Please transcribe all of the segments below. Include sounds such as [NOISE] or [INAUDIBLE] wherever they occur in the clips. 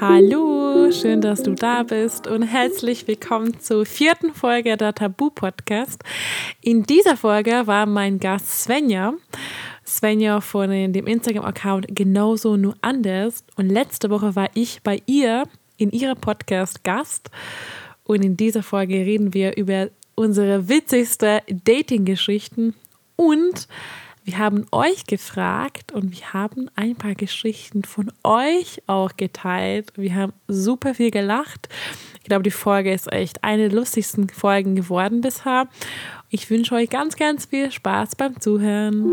Hallo, schön, dass du da bist und herzlich willkommen zur vierten Folge der Tabu Podcast. In dieser Folge war mein Gast Svenja. Svenja von dem Instagram-Account genauso nur anders. Und letzte Woche war ich bei ihr in ihrem Podcast Gast. Und in dieser Folge reden wir über unsere witzigste Dating-Geschichten und wir haben euch gefragt und wir haben ein paar Geschichten von euch auch geteilt. Wir haben super viel gelacht. Ich glaube, die Folge ist echt eine der lustigsten Folgen geworden bisher. Ich wünsche euch ganz, ganz viel Spaß beim Zuhören.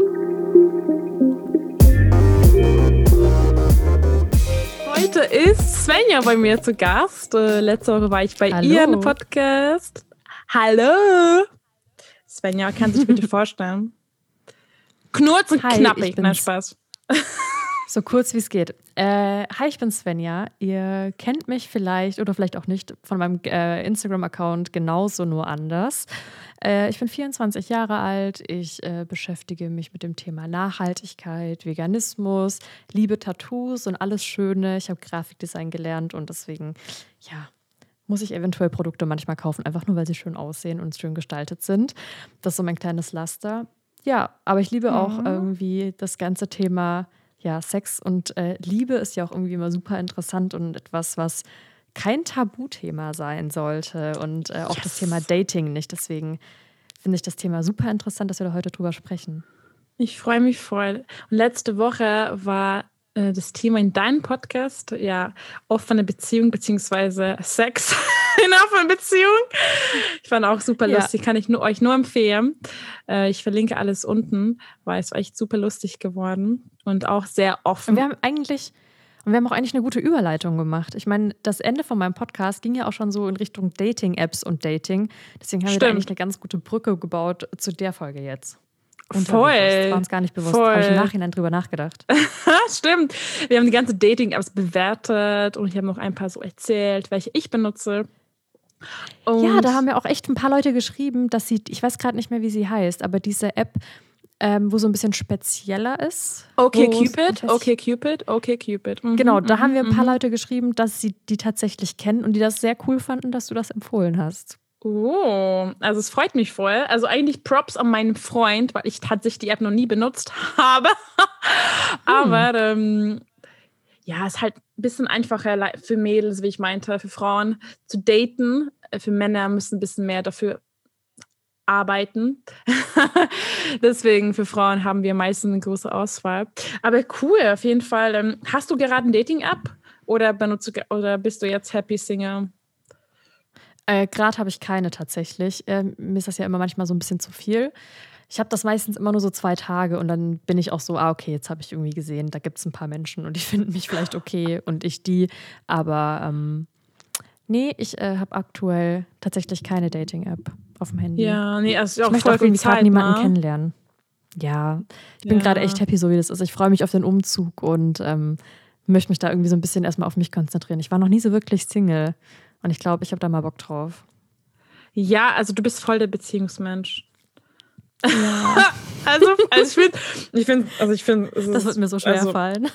Heute ist Svenja bei mir zu Gast. Äh, letzte Woche war ich bei Hallo. ihr im Podcast. Hallo! Svenja, kannst du dich bitte [LAUGHS] vorstellen? Knurz und hi, knappig. Na, Spaß. [LAUGHS] So kurz wie es geht. Äh, hi, ich bin Svenja. Ihr kennt mich vielleicht oder vielleicht auch nicht von meinem äh, Instagram-Account genauso nur anders. Äh, ich bin 24 Jahre alt. Ich äh, beschäftige mich mit dem Thema Nachhaltigkeit, Veganismus, liebe Tattoos und alles Schöne. Ich habe Grafikdesign gelernt und deswegen, ja, muss ich eventuell Produkte manchmal kaufen, einfach nur weil sie schön aussehen und schön gestaltet sind. Das ist so mein kleines Laster. Ja, aber ich liebe auch mhm. irgendwie das ganze Thema ja, Sex und äh, Liebe ist ja auch irgendwie immer super interessant und etwas, was kein Tabuthema sein sollte und äh, auch yes. das Thema Dating nicht. Deswegen finde ich das Thema super interessant, dass wir da heute drüber sprechen. Ich freue mich voll. Und letzte Woche war äh, das Thema in deinem Podcast ja offene Beziehung beziehungsweise Sex [LAUGHS] in offenen Beziehung. Ich fand auch super lustig, ja. kann ich nur, euch nur empfehlen. Äh, ich verlinke alles unten, weil es echt super lustig geworden und auch sehr offen. Und wir haben eigentlich und wir haben auch eigentlich eine gute Überleitung gemacht. Ich meine, das Ende von meinem Podcast ging ja auch schon so in Richtung Dating-Apps und Dating. Deswegen haben Stimmt. wir da eigentlich eine ganz gute Brücke gebaut zu der Folge jetzt. Voll. Das war uns gar nicht bewusst. Voll. Habe ich im Nachhinein drüber nachgedacht. [LAUGHS] Stimmt. Wir haben die ganze Dating-Apps bewertet und ich habe noch ein paar so erzählt, welche ich benutze. Und ja, da haben ja auch echt ein paar Leute geschrieben, dass sie, ich weiß gerade nicht mehr, wie sie heißt, aber diese App, ähm, wo so ein bisschen spezieller ist. Okay, Cupid, okay, Cupid, okay, Cupid. Mhm, genau, da mhm, haben wir ein paar mhm. Leute geschrieben, dass sie die tatsächlich kennen und die das sehr cool fanden, dass du das empfohlen hast. Oh, also es freut mich voll. Also eigentlich Props an meinen Freund, weil ich tatsächlich die App noch nie benutzt [LAUGHS] habe. Aber ähm, ja, ist halt ein bisschen einfacher für Mädels, wie ich meinte, für Frauen zu daten. Äh, für Männer müssen ein bisschen mehr dafür arbeiten. [LAUGHS] Deswegen für Frauen haben wir meistens eine große Auswahl. Aber cool, auf jeden Fall. Ähm, hast du gerade eine Dating-App oder oder bist du jetzt Happy Singer? Äh, gerade habe ich keine tatsächlich. Äh, mir ist das ja immer manchmal so ein bisschen zu viel ich habe das meistens immer nur so zwei Tage und dann bin ich auch so, ah, okay, jetzt habe ich irgendwie gesehen, da gibt es ein paar Menschen und die [LAUGHS] finden mich vielleicht okay und ich die. Aber ähm, nee, ich äh, habe aktuell tatsächlich keine Dating-App auf dem Handy. Ja, nee, also ich auch möchte auch irgendwie gerade niemanden ne? kennenlernen. Ja, ich bin ja. gerade echt happy, so wie das ist. Ich freue mich auf den Umzug und ähm, möchte mich da irgendwie so ein bisschen erstmal auf mich konzentrieren. Ich war noch nie so wirklich Single und ich glaube, ich habe da mal Bock drauf. Ja, also du bist voll der Beziehungsmensch. Ja. also, also ich finde, ich finde, also ich finde, das wird mir so schwer also, fallen.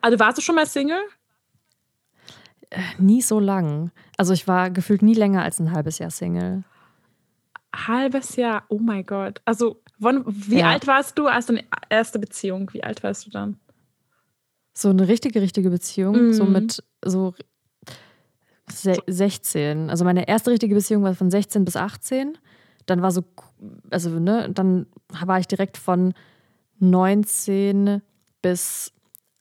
Also warst du schon mal Single? Äh, nie so lang. Also ich war gefühlt nie länger als ein halbes Jahr Single. Halbes Jahr, oh mein Gott. Also wann, wie ja. alt warst du als deine erste Beziehung? Wie alt warst du dann? So eine richtige, richtige Beziehung, mhm. so mit so 16. Also meine erste richtige Beziehung war von 16 bis 18 dann war so, also, ne, dann war ich direkt von 19 bis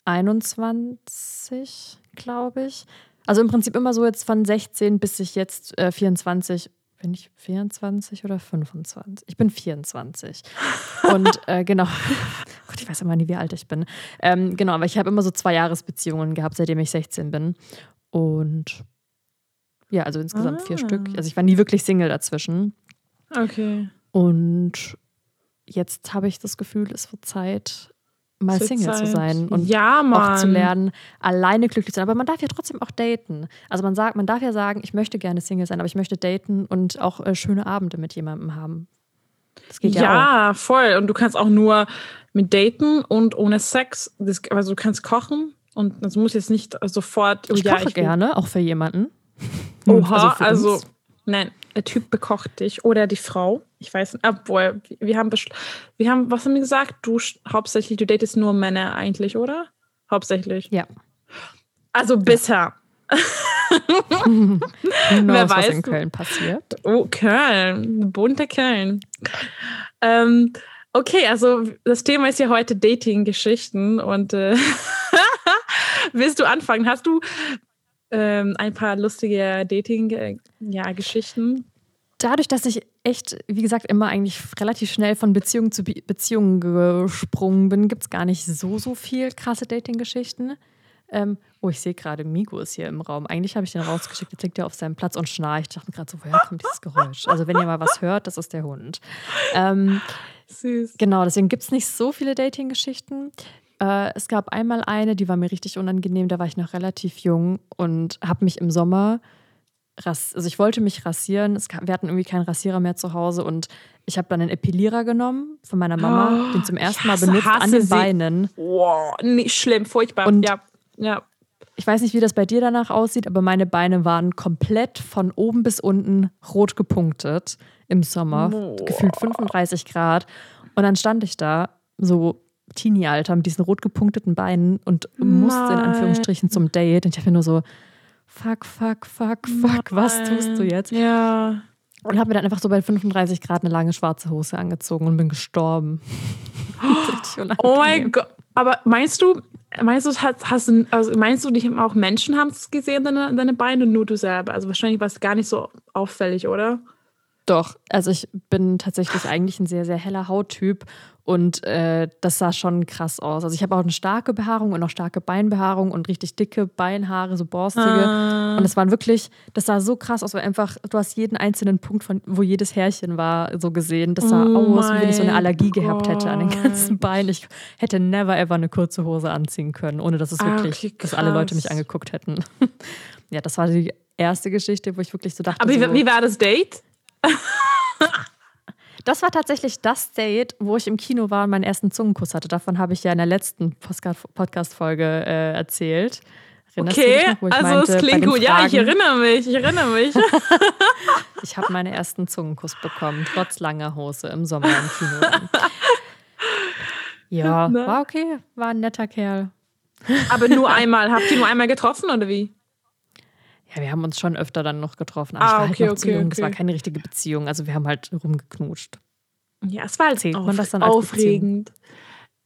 21, glaube ich. Also im Prinzip immer so jetzt von 16 bis ich jetzt äh, 24. Bin ich 24 oder 25? Ich bin 24. Und [LAUGHS] äh, genau. [LAUGHS] Gott, ich weiß immer nie, wie alt ich bin. Ähm, genau, aber ich habe immer so zwei Jahresbeziehungen gehabt, seitdem ich 16 bin. Und ja, also insgesamt ah. vier Stück. Also ich war nie wirklich Single dazwischen. Okay. Und jetzt habe ich das Gefühl, es wird Zeit, mal Zur Single Zeit. zu sein und ja, auch zu lernen, alleine glücklich zu sein. Aber man darf ja trotzdem auch daten. Also man sagt, man darf ja sagen, ich möchte gerne Single sein, aber ich möchte daten und auch äh, schöne Abende mit jemandem haben. Das geht ja, ja voll. Und du kannst auch nur mit daten und ohne Sex. Das, also du kannst kochen, Und das muss jetzt nicht sofort. Oh, ich ja, koche ich gerne, auch für jemanden. Oha, [LAUGHS] also, also nein, der Typ bekocht dich oder die Frau. Ich weiß nicht, obwohl, wir haben, wir haben, was haben wir gesagt? Du hauptsächlich, du datest nur Männer eigentlich, oder? Hauptsächlich. Ja. Also bisher. knows, [LAUGHS] Wer weiß, was in Köln passiert. Oh, Köln. Bunter Köln. Ähm, okay, also das Thema ist ja heute Dating-Geschichten und äh, [LAUGHS] willst du anfangen? Hast du ähm, ein paar lustige Dating-Geschichten? Ja, Dadurch, dass ich echt, wie gesagt, immer eigentlich relativ schnell von Beziehung zu Be Beziehung gesprungen bin, gibt es gar nicht so, so viel krasse Dating-Geschichten. Ähm, oh, ich sehe gerade, Migo ist hier im Raum. Eigentlich habe ich den rausgeschickt, jetzt liegt er auf seinem Platz und schnarcht. Ich dachte mir gerade so, woher kommt dieses Geräusch? Also, wenn ihr mal was hört, das ist der Hund. Ähm, Süß. Genau, deswegen gibt es nicht so viele Dating-Geschichten. Äh, es gab einmal eine, die war mir richtig unangenehm, da war ich noch relativ jung und habe mich im Sommer also ich wollte mich rasieren. Es, wir hatten irgendwie keinen Rasierer mehr zu Hause und ich habe dann einen Epilierer genommen von meiner Mama, oh, den zum ersten Mal benutzt an den sie. Beinen. Wow, nicht schlimm, furchtbar. Und ja, ja. Ich weiß nicht, wie das bei dir danach aussieht, aber meine Beine waren komplett von oben bis unten rot gepunktet im Sommer, oh. gefühlt 35 Grad. Und dann stand ich da so Teenie-Alter mit diesen rot gepunkteten Beinen und musste in Anführungsstrichen zum Date. Und ich habe mir nur so, fuck, fuck, fuck, fuck, Nein. was tust du jetzt? Ja. Und habe mir dann einfach so bei 35 Grad eine lange schwarze Hose angezogen und bin gestorben. [GASPS] oh [LAUGHS] mein Gott. Aber meinst du, meinst du, hast, hast, also meinst du, dich auch Menschen haben es gesehen, deine, deine Beine, und nur du selber? Also wahrscheinlich war es gar nicht so auffällig, oder? Doch, also ich bin tatsächlich eigentlich ein sehr, sehr heller Hauttyp und äh, das sah schon krass aus. Also ich habe auch eine starke Behaarung und auch starke Beinbehaarung und richtig dicke Beinhaare, so borstige. Ah. Und es waren wirklich, das sah so krass aus, weil einfach, du hast jeden einzelnen Punkt, von wo jedes Härchen war, so gesehen. Das sah oh aus, wie wenn ich so eine Allergie Gott. gehabt hätte an den ganzen Beinen. Ich hätte never ever eine kurze Hose anziehen können, ohne dass es ah, wirklich, dass alle Leute mich angeguckt hätten. [LAUGHS] ja, das war die erste Geschichte, wo ich wirklich so dachte. Aber wie, so, wie war das Date? [LAUGHS] Das war tatsächlich das Date, wo ich im Kino war und meinen ersten Zungenkuss hatte. Davon habe ich ja in der letzten Podcast-Folge äh, erzählt. Erinnerst okay, noch, also meinte, es klingt gut. Ja, ich erinnere mich, ich erinnere mich. [LAUGHS] ich habe meinen ersten Zungenkuss bekommen, trotz langer Hose im Sommer im Kino. [LAUGHS] ja, ne? war okay, war ein netter Kerl. Aber nur einmal, habt ihr nur einmal getroffen oder wie? Ja, wir haben uns schon öfter dann noch getroffen. Aber ah, ich war halt okay, halt noch okay, zu jung. Okay. Es war keine richtige Beziehung. Also wir haben halt rumgeknutscht. Ja, es war halt Zählt man das dann aufregend.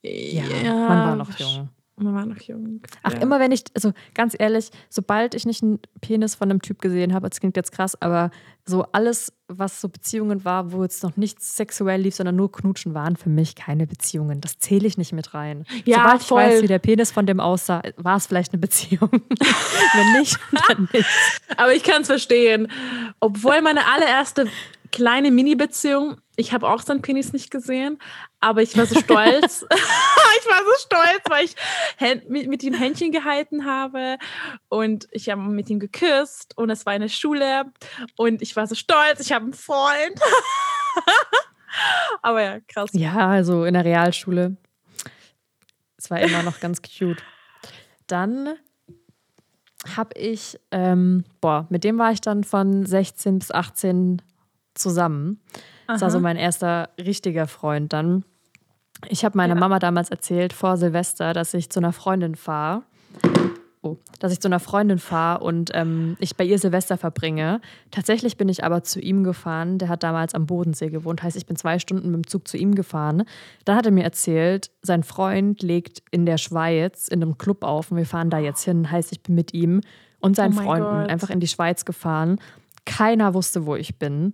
Ja, ja, man war noch jung. Man war noch jung. Ach, ja. immer wenn ich, also ganz ehrlich, sobald ich nicht einen Penis von einem Typ gesehen habe, das klingt jetzt krass, aber so alles, was so Beziehungen war, wo jetzt noch nichts sexuell lief, sondern nur Knutschen, waren für mich keine Beziehungen. Das zähle ich nicht mit rein. Ja, sobald voll. ich weiß, wie der Penis von dem aussah, war es vielleicht eine Beziehung. [LAUGHS] wenn nicht, dann nicht. Aber ich kann es verstehen. Obwohl meine allererste kleine Mini-Beziehung. Ich habe auch seinen Penis nicht gesehen, aber ich war so stolz. [LAUGHS] [LAUGHS] ich war so stolz, weil ich mit, mit ihm Händchen gehalten habe und ich habe mit ihm geküsst und es war in der Schule und ich war so stolz, ich habe einen Freund. [LAUGHS] aber ja, krass. Ja, also in der Realschule. Es war immer noch ganz cute. Dann habe ich, ähm, boah, mit dem war ich dann von 16 bis 18 zusammen. Aha. Das war so mein erster richtiger Freund dann. Ich habe meiner ja. Mama damals erzählt vor Silvester, dass ich zu einer Freundin fahre. Oh, dass ich zu einer Freundin fahre und ähm, ich bei ihr Silvester verbringe. Tatsächlich bin ich aber zu ihm gefahren. Der hat damals am Bodensee gewohnt. Heißt, ich bin zwei Stunden mit dem Zug zu ihm gefahren. Dann hat er mir erzählt, sein Freund legt in der Schweiz in einem Club auf und wir fahren da jetzt hin. Heißt, ich bin mit ihm und seinen oh Freunden Gott. einfach in die Schweiz gefahren. Keiner wusste, wo ich bin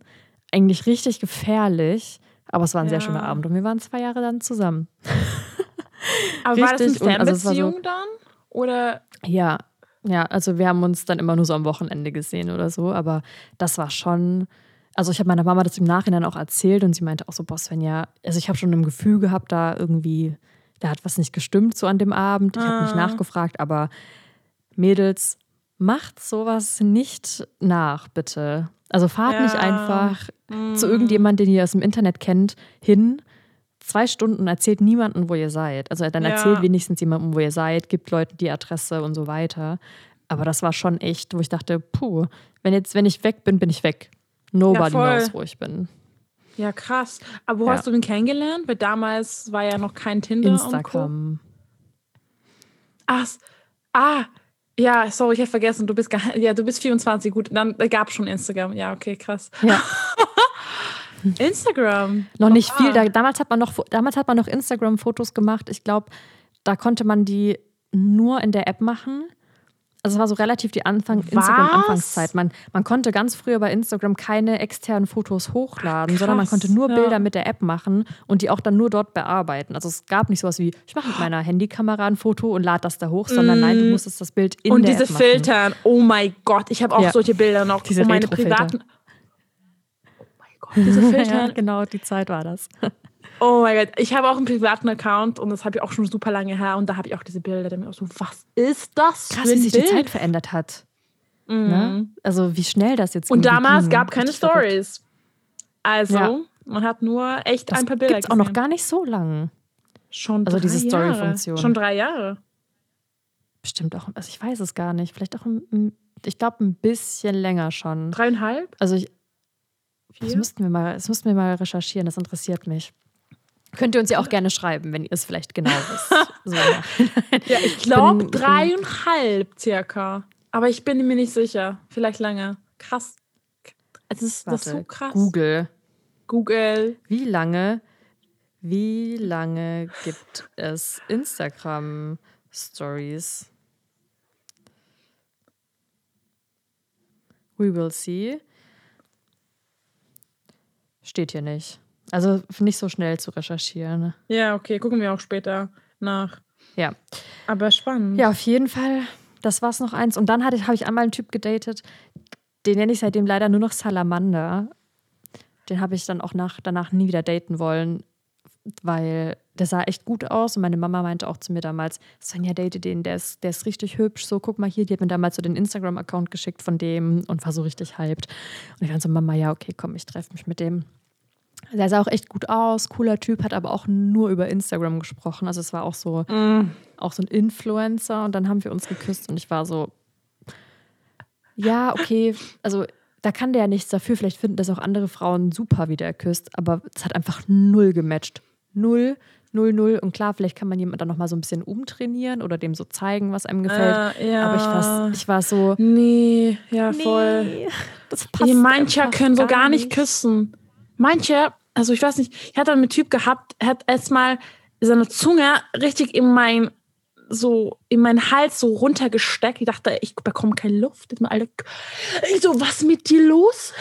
eigentlich richtig gefährlich, aber es war ein ja. sehr schöner Abend und wir waren zwei Jahre dann zusammen. [LAUGHS] aber richtig, war das eine Fernbeziehung also so, dann? Oder? Ja, ja, also wir haben uns dann immer nur so am Wochenende gesehen oder so, aber das war schon. Also ich habe meiner Mama das im Nachhinein auch erzählt und sie meinte auch so, boah Svenja, also ich habe schon ein Gefühl gehabt, da irgendwie, da hat was nicht gestimmt so an dem Abend. Ich ah. habe nicht nachgefragt, aber Mädels, macht sowas nicht nach, bitte. Also fahrt ja. nicht einfach zu irgendjemandem, den ihr aus dem Internet kennt, hin, zwei Stunden erzählt niemandem, wo ihr seid. Also dann Ja. erzählt wenigstens jemandem, wo ihr seid, gibt Leuten die Adresse und so weiter. Aber das war schon echt, wo ich dachte, puh, wenn jetzt, wenn ich weg bin, bin ich weg. Nobody voll. knows, wo ich bin. Ja, krass. Aber wo Ja. hast du den kennengelernt? Weil damals war ja noch kein Tinder. Instagram. Ach, ah, ja, sorry, ich habe vergessen, du bist ja, du bist 24, gut, dann gab schon Instagram. Ja, okay, krass. Ja. [LAUGHS] Instagram. Noch nicht viel. Da, damals, hat man noch, damals hat man noch Instagram-Fotos gemacht. Ich glaube, da konnte man die nur in der App machen. Also es war so relativ die Anfang Instagram-Anfangszeit. Man, man konnte ganz früher bei Instagram keine externen Fotos hochladen, Ach, sondern man konnte nur ja. Bilder mit der App machen und die auch dann nur dort bearbeiten. Also es gab nicht sowas wie, ich mache mit meiner Handykamera ein Foto und lade das da hoch, sondern nein, du musstest das Bild in Mm. Und der diese App machen. Filtern, oh mein Gott, ich habe auch Ja. solche Bilder noch. Diese und meine privaten. [LAUGHS] Diese ja, Filter. genau, die Zeit war das. [LAUGHS] Oh mein Gott, ich habe auch einen privaten Account und das habe ich auch schon super lange her und da habe ich auch diese Bilder. Da bin ich auch so, was ist das? Krass, wie sich die? Zeit verändert hat. Mhm. Ne? Also wie schnell das jetzt Und damals ging. gab keine. Stories. Also, Ja. man hat nur echt Das ein paar Bilder gibt's auch noch gar nicht so lang. Schon also drei diese. Story-Funktion. Schon drei Jahre. Bestimmt auch, also ich weiß es gar nicht. Vielleicht auch, ein- ich glaube, ein bisschen länger schon. Dreieinhalb? Also ich, das Vier? müssten wir mal, das müssten wir mal recherchieren, das interessiert mich. Könnt ihr uns ja auch gerne schreiben, wenn ihr es vielleicht genau [LAUGHS] wisst. So. Ja, ich glaube dreieinhalb circa. Aber ich bin mir nicht sicher. Vielleicht länger. Krass. Das ist, das ist so Warte, krass. Google. Google. Wie lange, wie lange gibt es Instagram Stories? We will see. Steht hier nicht. Also nicht so schnell zu recherchieren. Ja, okay, gucken wir auch später nach. Ja. Aber spannend. Ja, auf jeden Fall. Das war's noch eins. Und dann habe ich einmal einen Typ gedatet, den nenne ich seitdem leider nur noch Salamander. Den habe ich dann auch nach, danach nie wieder daten wollen, weil der sah echt gut aus. Und meine Mama meinte auch zu mir damals, Sonja, date den, der ist, der ist richtig hübsch. So, guck mal hier, die hat mir damals so den Instagram-Account geschickt von dem und war so richtig hyped. Und ich dann so, Mama, ja, okay, komm, ich treffe mich mit dem. Der sah auch echt gut aus, cooler Typ, hat aber auch nur über Instagram gesprochen. Also es war auch so, Mm. auch so ein Influencer und dann haben wir uns geküsst und ich war so, ja, okay, also da kann der ja nichts dafür. Vielleicht finden das auch andere Frauen super, wie der küsst, aber es hat einfach null gematcht. Null, null, null. Und klar, vielleicht kann man jemanden dann nochmal so ein bisschen umtrainieren oder dem so zeigen, was einem gefällt. Äh, ja. Aber ich war, ich war so, Nee, ja, voll. nee, das passt Nee, manche können so gar nicht küssen. Manche, also ich weiß nicht, ich hatte einen Typ gehabt, hat erstmal seine Zunge richtig in mein so in meinen Hals so runtergesteckt. Ich dachte, ich bekomme keine Luft. Ich alle, ich so, was mit dir los?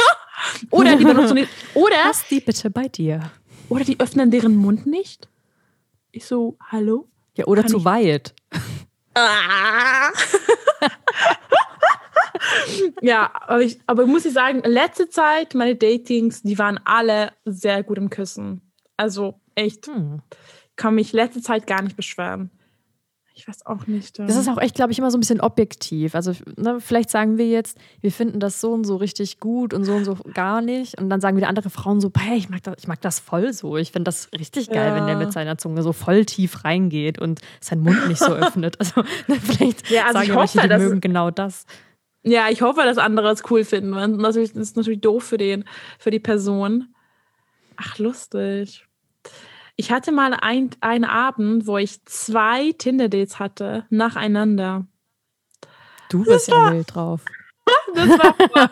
[LAUGHS] oder die benutzen nicht, [LAUGHS] oder Lass die bitte bei dir. Oder die öffnen deren Mund nicht. Ich so, hallo? Ja, oder Kann zu ich- weit. Ah. [LAUGHS] ja, aber ich, aber muss ich sagen, letzte Zeit, meine Datings, die waren alle sehr gut im Küssen. Also echt, Hm. kann mich letzte Zeit gar nicht beschweren. Ich weiß auch nicht. Das ist auch echt, glaube ich, immer so ein bisschen objektiv. Also ne, vielleicht sagen wir jetzt, wir finden das so und so richtig gut und so und so gar nicht. Und dann sagen wieder andere Frauen so, hey, ich mag das, ich mag das voll so. Ich finde das richtig geil, wenn der Ja. mit seiner Zunge so voll tief reingeht und seinen Mund nicht so [LAUGHS] öffnet. Also ne, vielleicht Ja, also sagen ich ja manche, hoffe, die mögen genau das. ja, ich hoffe, dass andere es cool finden. das ist natürlich doof für, den, für die Person. Ach, lustig. Ich hatte mal ein, einen Abend, wo ich zwei Tinder-Dates hatte, nacheinander. Du bist ja wild drauf. [LAUGHS] Das war vor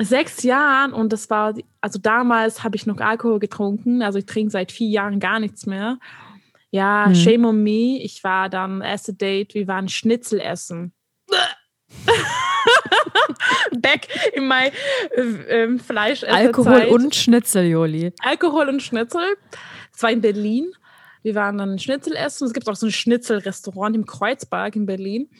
sechs Jahren und das war, also damals habe ich noch Alkohol getrunken, also ich trinke seit vier Jahren gar nichts mehr. Ja, Mhm. shame on me. Ich war dann erste Date, wir waren Schnitzel essen. [LAUGHS] Back in my äh, ähm, Fleisch. Alkohol und Schnitzel, Joli. Alkohol und Schnitzel. Das war in Berlin. Wir waren dann Schnitzel essen. Es gibt auch so ein Schnitzelrestaurant im Kreuzberg in Berlin.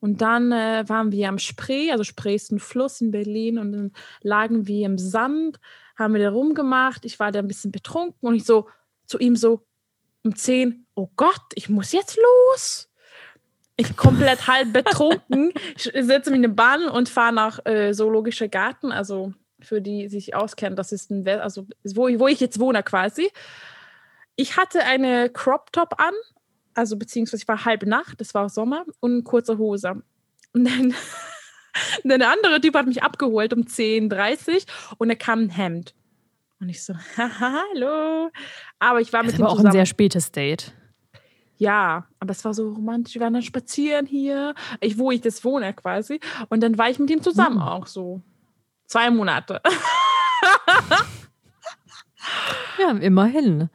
Und dann äh, waren wir am Spree, also Spree ist ein Fluss in Berlin. Und dann lagen wir im Sand, haben wir da rumgemacht. Ich war da ein bisschen betrunken und ich so zu ihm so um 10, oh Gott, ich muss jetzt los. Ich komplett halb betrunken. Setze mich in eine Bahn und fahre nach äh, Zoologischer Garten, also für die sich auskennen, das ist ein, also wo, wo ich jetzt wohne quasi. Ich hatte eine Crop Top an, also beziehungsweise ich war halb Nacht, das war Sommer und kurze Hose. Und dann, [LAUGHS] dann der andere Typ hat mich abgeholt um 10.30 Uhr und er kam ein Hemd. Und ich so, [LAUGHS] hallo. Aber ich war Das mit ist ihm aber auch zusammen. ein sehr spätes Date. Ja, aber es war so romantisch. Wir waren dann spazieren hier, ich, wo ich das wohne quasi. Und dann war ich mit ihm zusammen Hm. auch so. Zwei Monate. [LAUGHS] Ja, immerhin.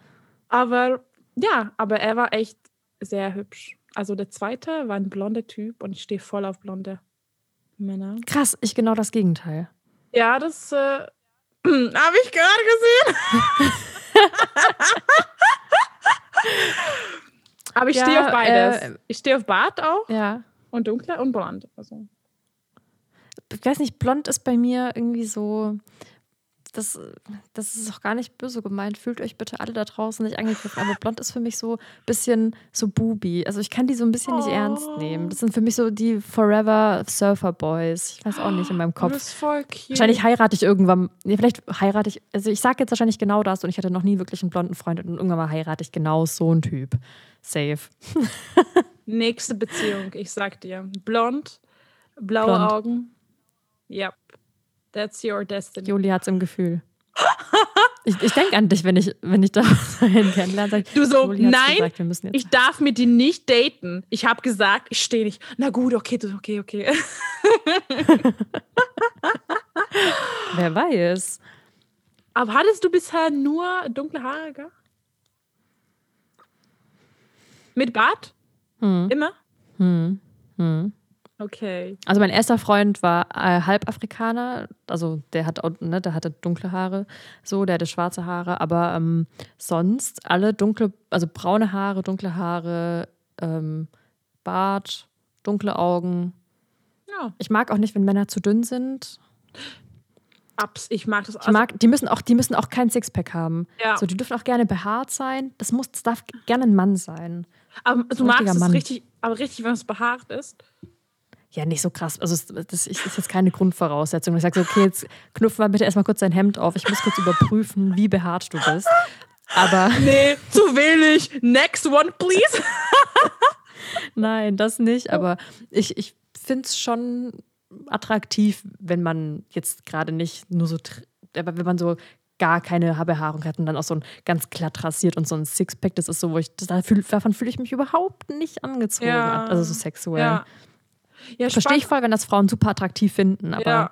Aber ja, aber er war echt sehr hübsch. Also der zweite war ein blonder Typ und ich stehe voll auf blonde Männer. Krass, ich genau das Gegenteil. Ja, das äh, [CLEARS THROAT] habe ich gerade gesehen. [LAUGHS] aber ich Ja, stehe auf beides. äh, ich stehe auf Bart auch Ja. und dunkler und blond. Also. Ich weiß nicht, blond ist bei mir irgendwie so. Das, das ist auch gar nicht böse gemeint. Fühlt euch bitte alle da draußen nicht angegriffen. Aber blond ist für mich so ein bisschen so Bubi. Also ich kann die so ein bisschen nicht Oh. ernst nehmen. Das sind für mich so die Forever Surfer Boys. Ich weiß auch nicht in meinem Kopf. bist voll cute. Wahrscheinlich heirate ich irgendwann. Ja, vielleicht heirate ich. Also ich sage jetzt wahrscheinlich genau das und ich hatte noch nie wirklich einen blonden Freund und irgendwann mal heirate ich genau so einen Typ. Safe. [LAUGHS] Nächste Beziehung, ich sag dir. Blond, blaue Blond. Augen. Yep. That's your destiny. Juli hat's im Gefühl. Ich, ich denke an dich, wenn ich, wenn ich da [LAUGHS] kennenlerne. Sag, ich, Du so, nein, gesagt. Ich darf mit dir nicht daten. Ich habe gesagt, ich stehe nicht. Na gut, okay, okay, okay. [LAUGHS] Wer weiß. Aber hattest du bisher nur dunkle Haare? Gell? Mit Bart? Hm. Immer? Hm. Hm. Okay. Also mein erster Freund war äh, Halbafrikaner, also der hat ne, der hatte dunkle Haare, so, der hatte schwarze Haare, aber ähm, sonst alle dunkle, also braune Haare, dunkle Haare, ähm, Bart, dunkle Augen. Ja. Ich mag auch nicht, wenn Männer zu dünn sind. Abs. Ich mag das. Ich mag, die müssen auch, die müssen auch kein Sixpack haben. Ja. So, die dürfen auch gerne behaart sein. Das muss, das darf gerne ein Mann sein. aber du magst es Mann. richtig, aber richtig, wenn es behaart ist. Ja, nicht so krass. Also, das ist jetzt keine Grundvoraussetzung. Ich sage so, okay, jetzt knüpfen wir bitte erstmal kurz dein Hemd auf. Ich muss kurz überprüfen, wie behaart du bist. Aber [LAUGHS] Nee, zu wenig. Next one, please. [LAUGHS] nein, das nicht. Aber ich, ich finde es schon attraktiv, wenn man jetzt gerade nicht nur so, aber wenn man so gar keine Behaarung hat und dann auch so ein ganz glatt rasiert und so ein Sixpack, das ist so, wo ich, das, davon fühle ich mich überhaupt nicht angezogen. Ja. Also so sexuell. Ja. Ja, Verstehe ich voll, wenn das Frauen super attraktiv finden, aber Ja.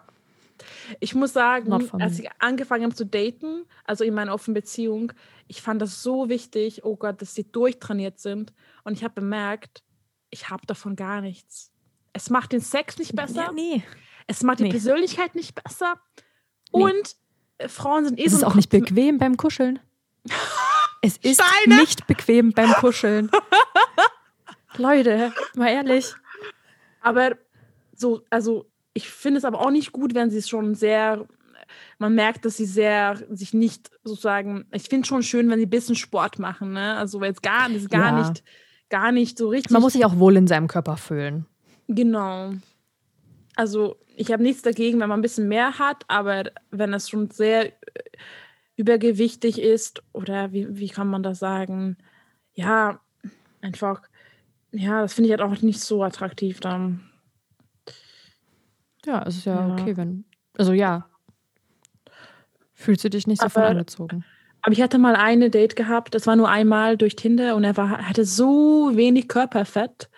Ich muss sagen, als ich angefangen habe zu daten, also in meiner offenen Beziehung, ich fand das so wichtig, oh Gott, dass sie durchtrainiert sind. Und ich habe bemerkt, ich habe davon gar nichts. Es macht den Sex nicht besser, Ja, nee. es macht die nee. Persönlichkeit nicht besser. Nee. Und äh, Frauen sind eh Es so ist ein auch nicht bequem beim Kuscheln. [LAUGHS] Es ist Steine! nicht bequem beim Kuscheln. [LAUGHS] Leute, mal ehrlich. Aber so, also ich finde es aber auch nicht gut, wenn sie es schon sehr, man merkt, dass sie sehr sich nicht sozusagen, ich finde es schon schön, wenn sie ein bisschen Sport machen, ne? Also jetzt gar, das ist gar Ja. nicht, gar nicht so richtig. Man muss sich auch wohl in seinem Körper fühlen. genau. Also ich habe nichts dagegen, wenn man ein bisschen mehr hat, aber wenn es schon sehr äh, übergewichtig ist oder wie, wie kann man das sagen? Ja, einfach, ja, das finde ich halt auch nicht so attraktiv dann. Ja, es ist ja, Ja. okay, wenn. Also ja. Fühlst du dich nicht so von Aber- angezogen? Aber ich hatte mal eine Date gehabt, das war nur einmal durch Tinder und er war, hatte so wenig Körperfett.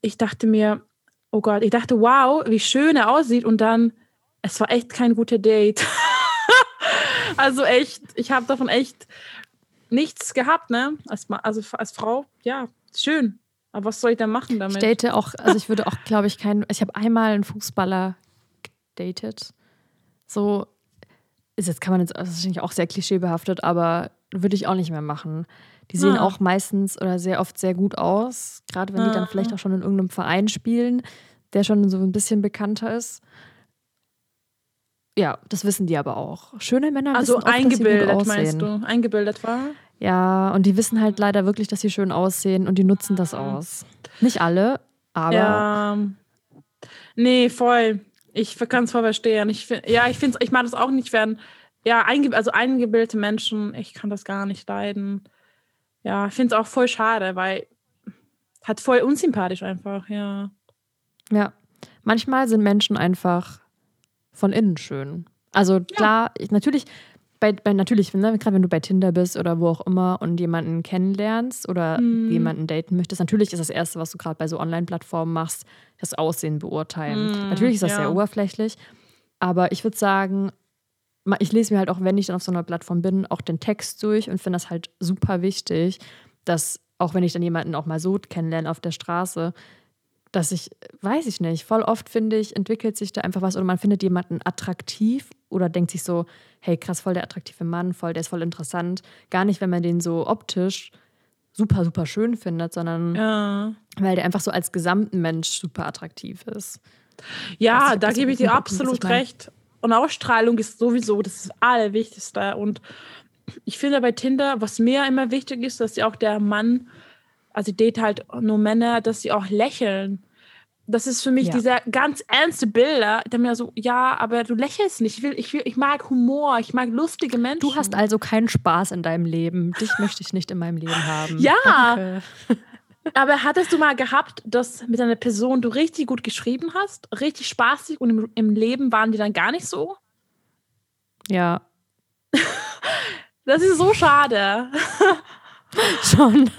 Ich dachte mir, oh Gott, ich dachte, wow, wie schön er aussieht und dann, es war echt kein guter Date. [LAUGHS] also echt, ich habe davon echt nichts gehabt, ne? Als, also als Frau, ja, schön. Aber was soll ich denn machen Ich damit? date auch, also ich würde auch, glaube ich, keinen. Ich habe einmal einen Fußballer gedatet. So, ist jetzt kann man jetzt, das ist wahrscheinlich auch sehr klischeebehaftet, aber würde ich auch nicht mehr machen. Die sehen Ah. auch meistens oder sehr oft sehr gut aus, gerade wenn die dann Ah. vielleicht auch schon in irgendeinem Verein spielen, der schon so ein bisschen bekannter ist. Ja, das wissen die aber auch. Schöne Männer also wissen oft, dass sie eingebildet, gut meinst aussehen. du? Eingebildet war? Ja, und die wissen halt leider wirklich, dass sie schön aussehen und die nutzen das aus. Nicht alle, aber Ja. Nee, voll. Ich kann es voll verstehen. Ich find, ja, ich finde ich mag das auch nicht, wenn, ja, einge also eingebildete Menschen, ich kann das gar nicht leiden. Ja, ich finde es auch voll schade, weil hat voll unsympathisch einfach, ja. Ja. Manchmal sind Menschen einfach von innen schön. Also klar, ich, natürlich, bei, bei natürlich, ne, gerade wenn du bei Tinder bist oder wo auch immer und jemanden kennenlernst oder Mhm. jemanden daten möchtest, natürlich ist das Erste, was du gerade bei so Online-Plattformen machst, das Aussehen beurteilen. Mhm, natürlich ist das ja. sehr oberflächlich, aber ich würde sagen, ich lese mir halt auch, wenn ich dann auf so einer Plattform bin, auch den Text durch und finde das halt super wichtig, dass auch wenn ich dann jemanden auch mal so kennenlerne auf der Straße, dass ich, weiß ich nicht, voll oft finde ich, entwickelt sich da einfach was oder man findet jemanden attraktiv oder denkt sich so, hey krass, voll der attraktive Mann, voll, der ist voll interessant. Gar nicht, wenn man den so optisch super, super schön findet, sondern Ja, weil der einfach so als gesamten Mensch super attraktiv ist. ja da gebe ich dir absolut recht. Und Ausstrahlung ist sowieso das Allerwichtigste. Und ich finde bei Tinder, was mir immer wichtig ist, dass ja auch der Mann, also ich date halt nur Männer, dass sie auch lächeln. Das ist für mich Ja. dieser ganz ernste Bilder, der mir so, ja, aber du lächelst nicht. Ich, will, ich, will, ich mag Humor, ich mag lustige Menschen. Du hast also keinen Spaß in deinem Leben. Dich möchte ich nicht in meinem Leben haben. Ja. Danke. [LAUGHS] Aber hattest du mal gehabt, dass mit einer Person du richtig gut geschrieben hast, richtig spaßig und im, im Leben waren die dann gar nicht so? Ja, [LAUGHS] Das ist so schade. [LAUGHS] [LAUGHS] schon.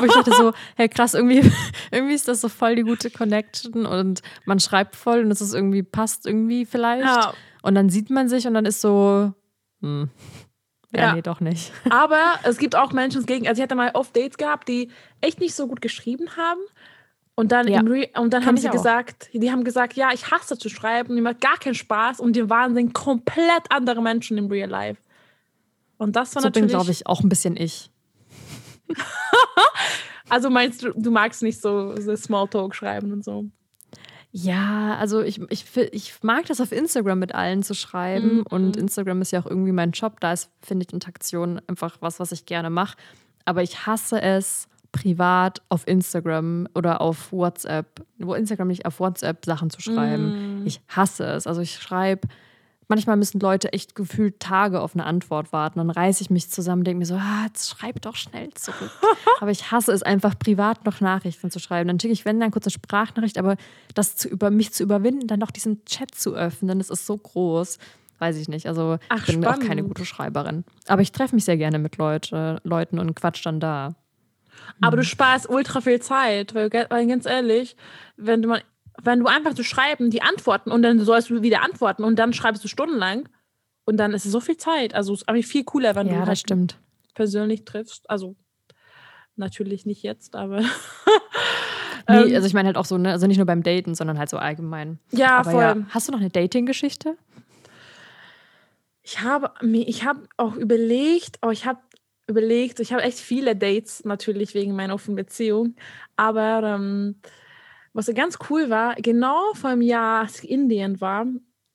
Wo ich dachte so, hey krass, irgendwie, [LAUGHS] irgendwie ist das so voll die gute Connection und man schreibt voll und es ist irgendwie, passt irgendwie vielleicht. Ja. Und dann sieht man sich und dann ist so, hm, ja, Ja. nee, doch nicht. [LAUGHS] Aber es gibt auch Menschen gegen. Also ich hatte mal oft Dates gehabt, die echt nicht so gut geschrieben haben. Und dann, Ja. und dann haben sie auch. gesagt, die haben gesagt, ja, ich hasse zu schreiben, mir macht gar keinen Spaß und die waren komplett andere Menschen im Real Life. Und das war So bin, natürlich. glaube ich, auch ein bisschen ich. [LAUGHS] Also meinst du, du magst nicht so, so Smalltalk schreiben und so? Ja, also ich, ich, ich mag das auf Instagram mit allen zu schreiben Mhm. und Instagram ist ja auch irgendwie mein Job. Da ist, finde ich, Interaktion einfach was, was ich gerne mache. Aber ich hasse es, privat auf Instagram oder auf WhatsApp, wo Instagram nicht auf WhatsApp Sachen zu schreiben. Mhm. Ich hasse es. Also ich schreibe, manchmal müssen Leute echt gefühlt Tage auf eine Antwort warten. Dann reiße ich mich zusammen, denke mir so, ah, jetzt schreib doch schnell zurück. [LAUGHS] aber ich hasse es einfach, privat noch Nachrichten zu schreiben. Dann schicke ich, wenn dann kurz eine Sprachnachricht, aber das zu über mich zu überwinden, dann noch diesen Chat zu öffnen, das ist so groß. Weiß ich nicht. Also Ach, ich bin auch keine spannend. gute Schreiberin. Aber ich treffe mich sehr gerne mit Leute, Leuten und quatsch dann da. Aber Mhm. du sparst ultra viel Zeit, weil, weil ganz ehrlich, wenn du mal, wenn du einfach zu schreiben, die antworten und dann sollst du wieder antworten und dann schreibst du stundenlang und dann ist es so viel Zeit. Also es ist eigentlich viel cooler, wenn ja, du das halt stimmt. persönlich triffst. Also natürlich nicht jetzt, aber [LAUGHS] Nee, Ähm, also ich meine halt auch so, ne, also nicht nur beim Daten, sondern halt so allgemein. ja, Aber voll. ja, hast du noch eine Dating-Geschichte? Ich habe ich habe auch überlegt, oh, ich habe überlegt, ich habe echt viele Dates natürlich wegen meiner offenen Beziehung, aber ähm, was ganz cool war, genau vor einem Jahr, als ich in Indien war,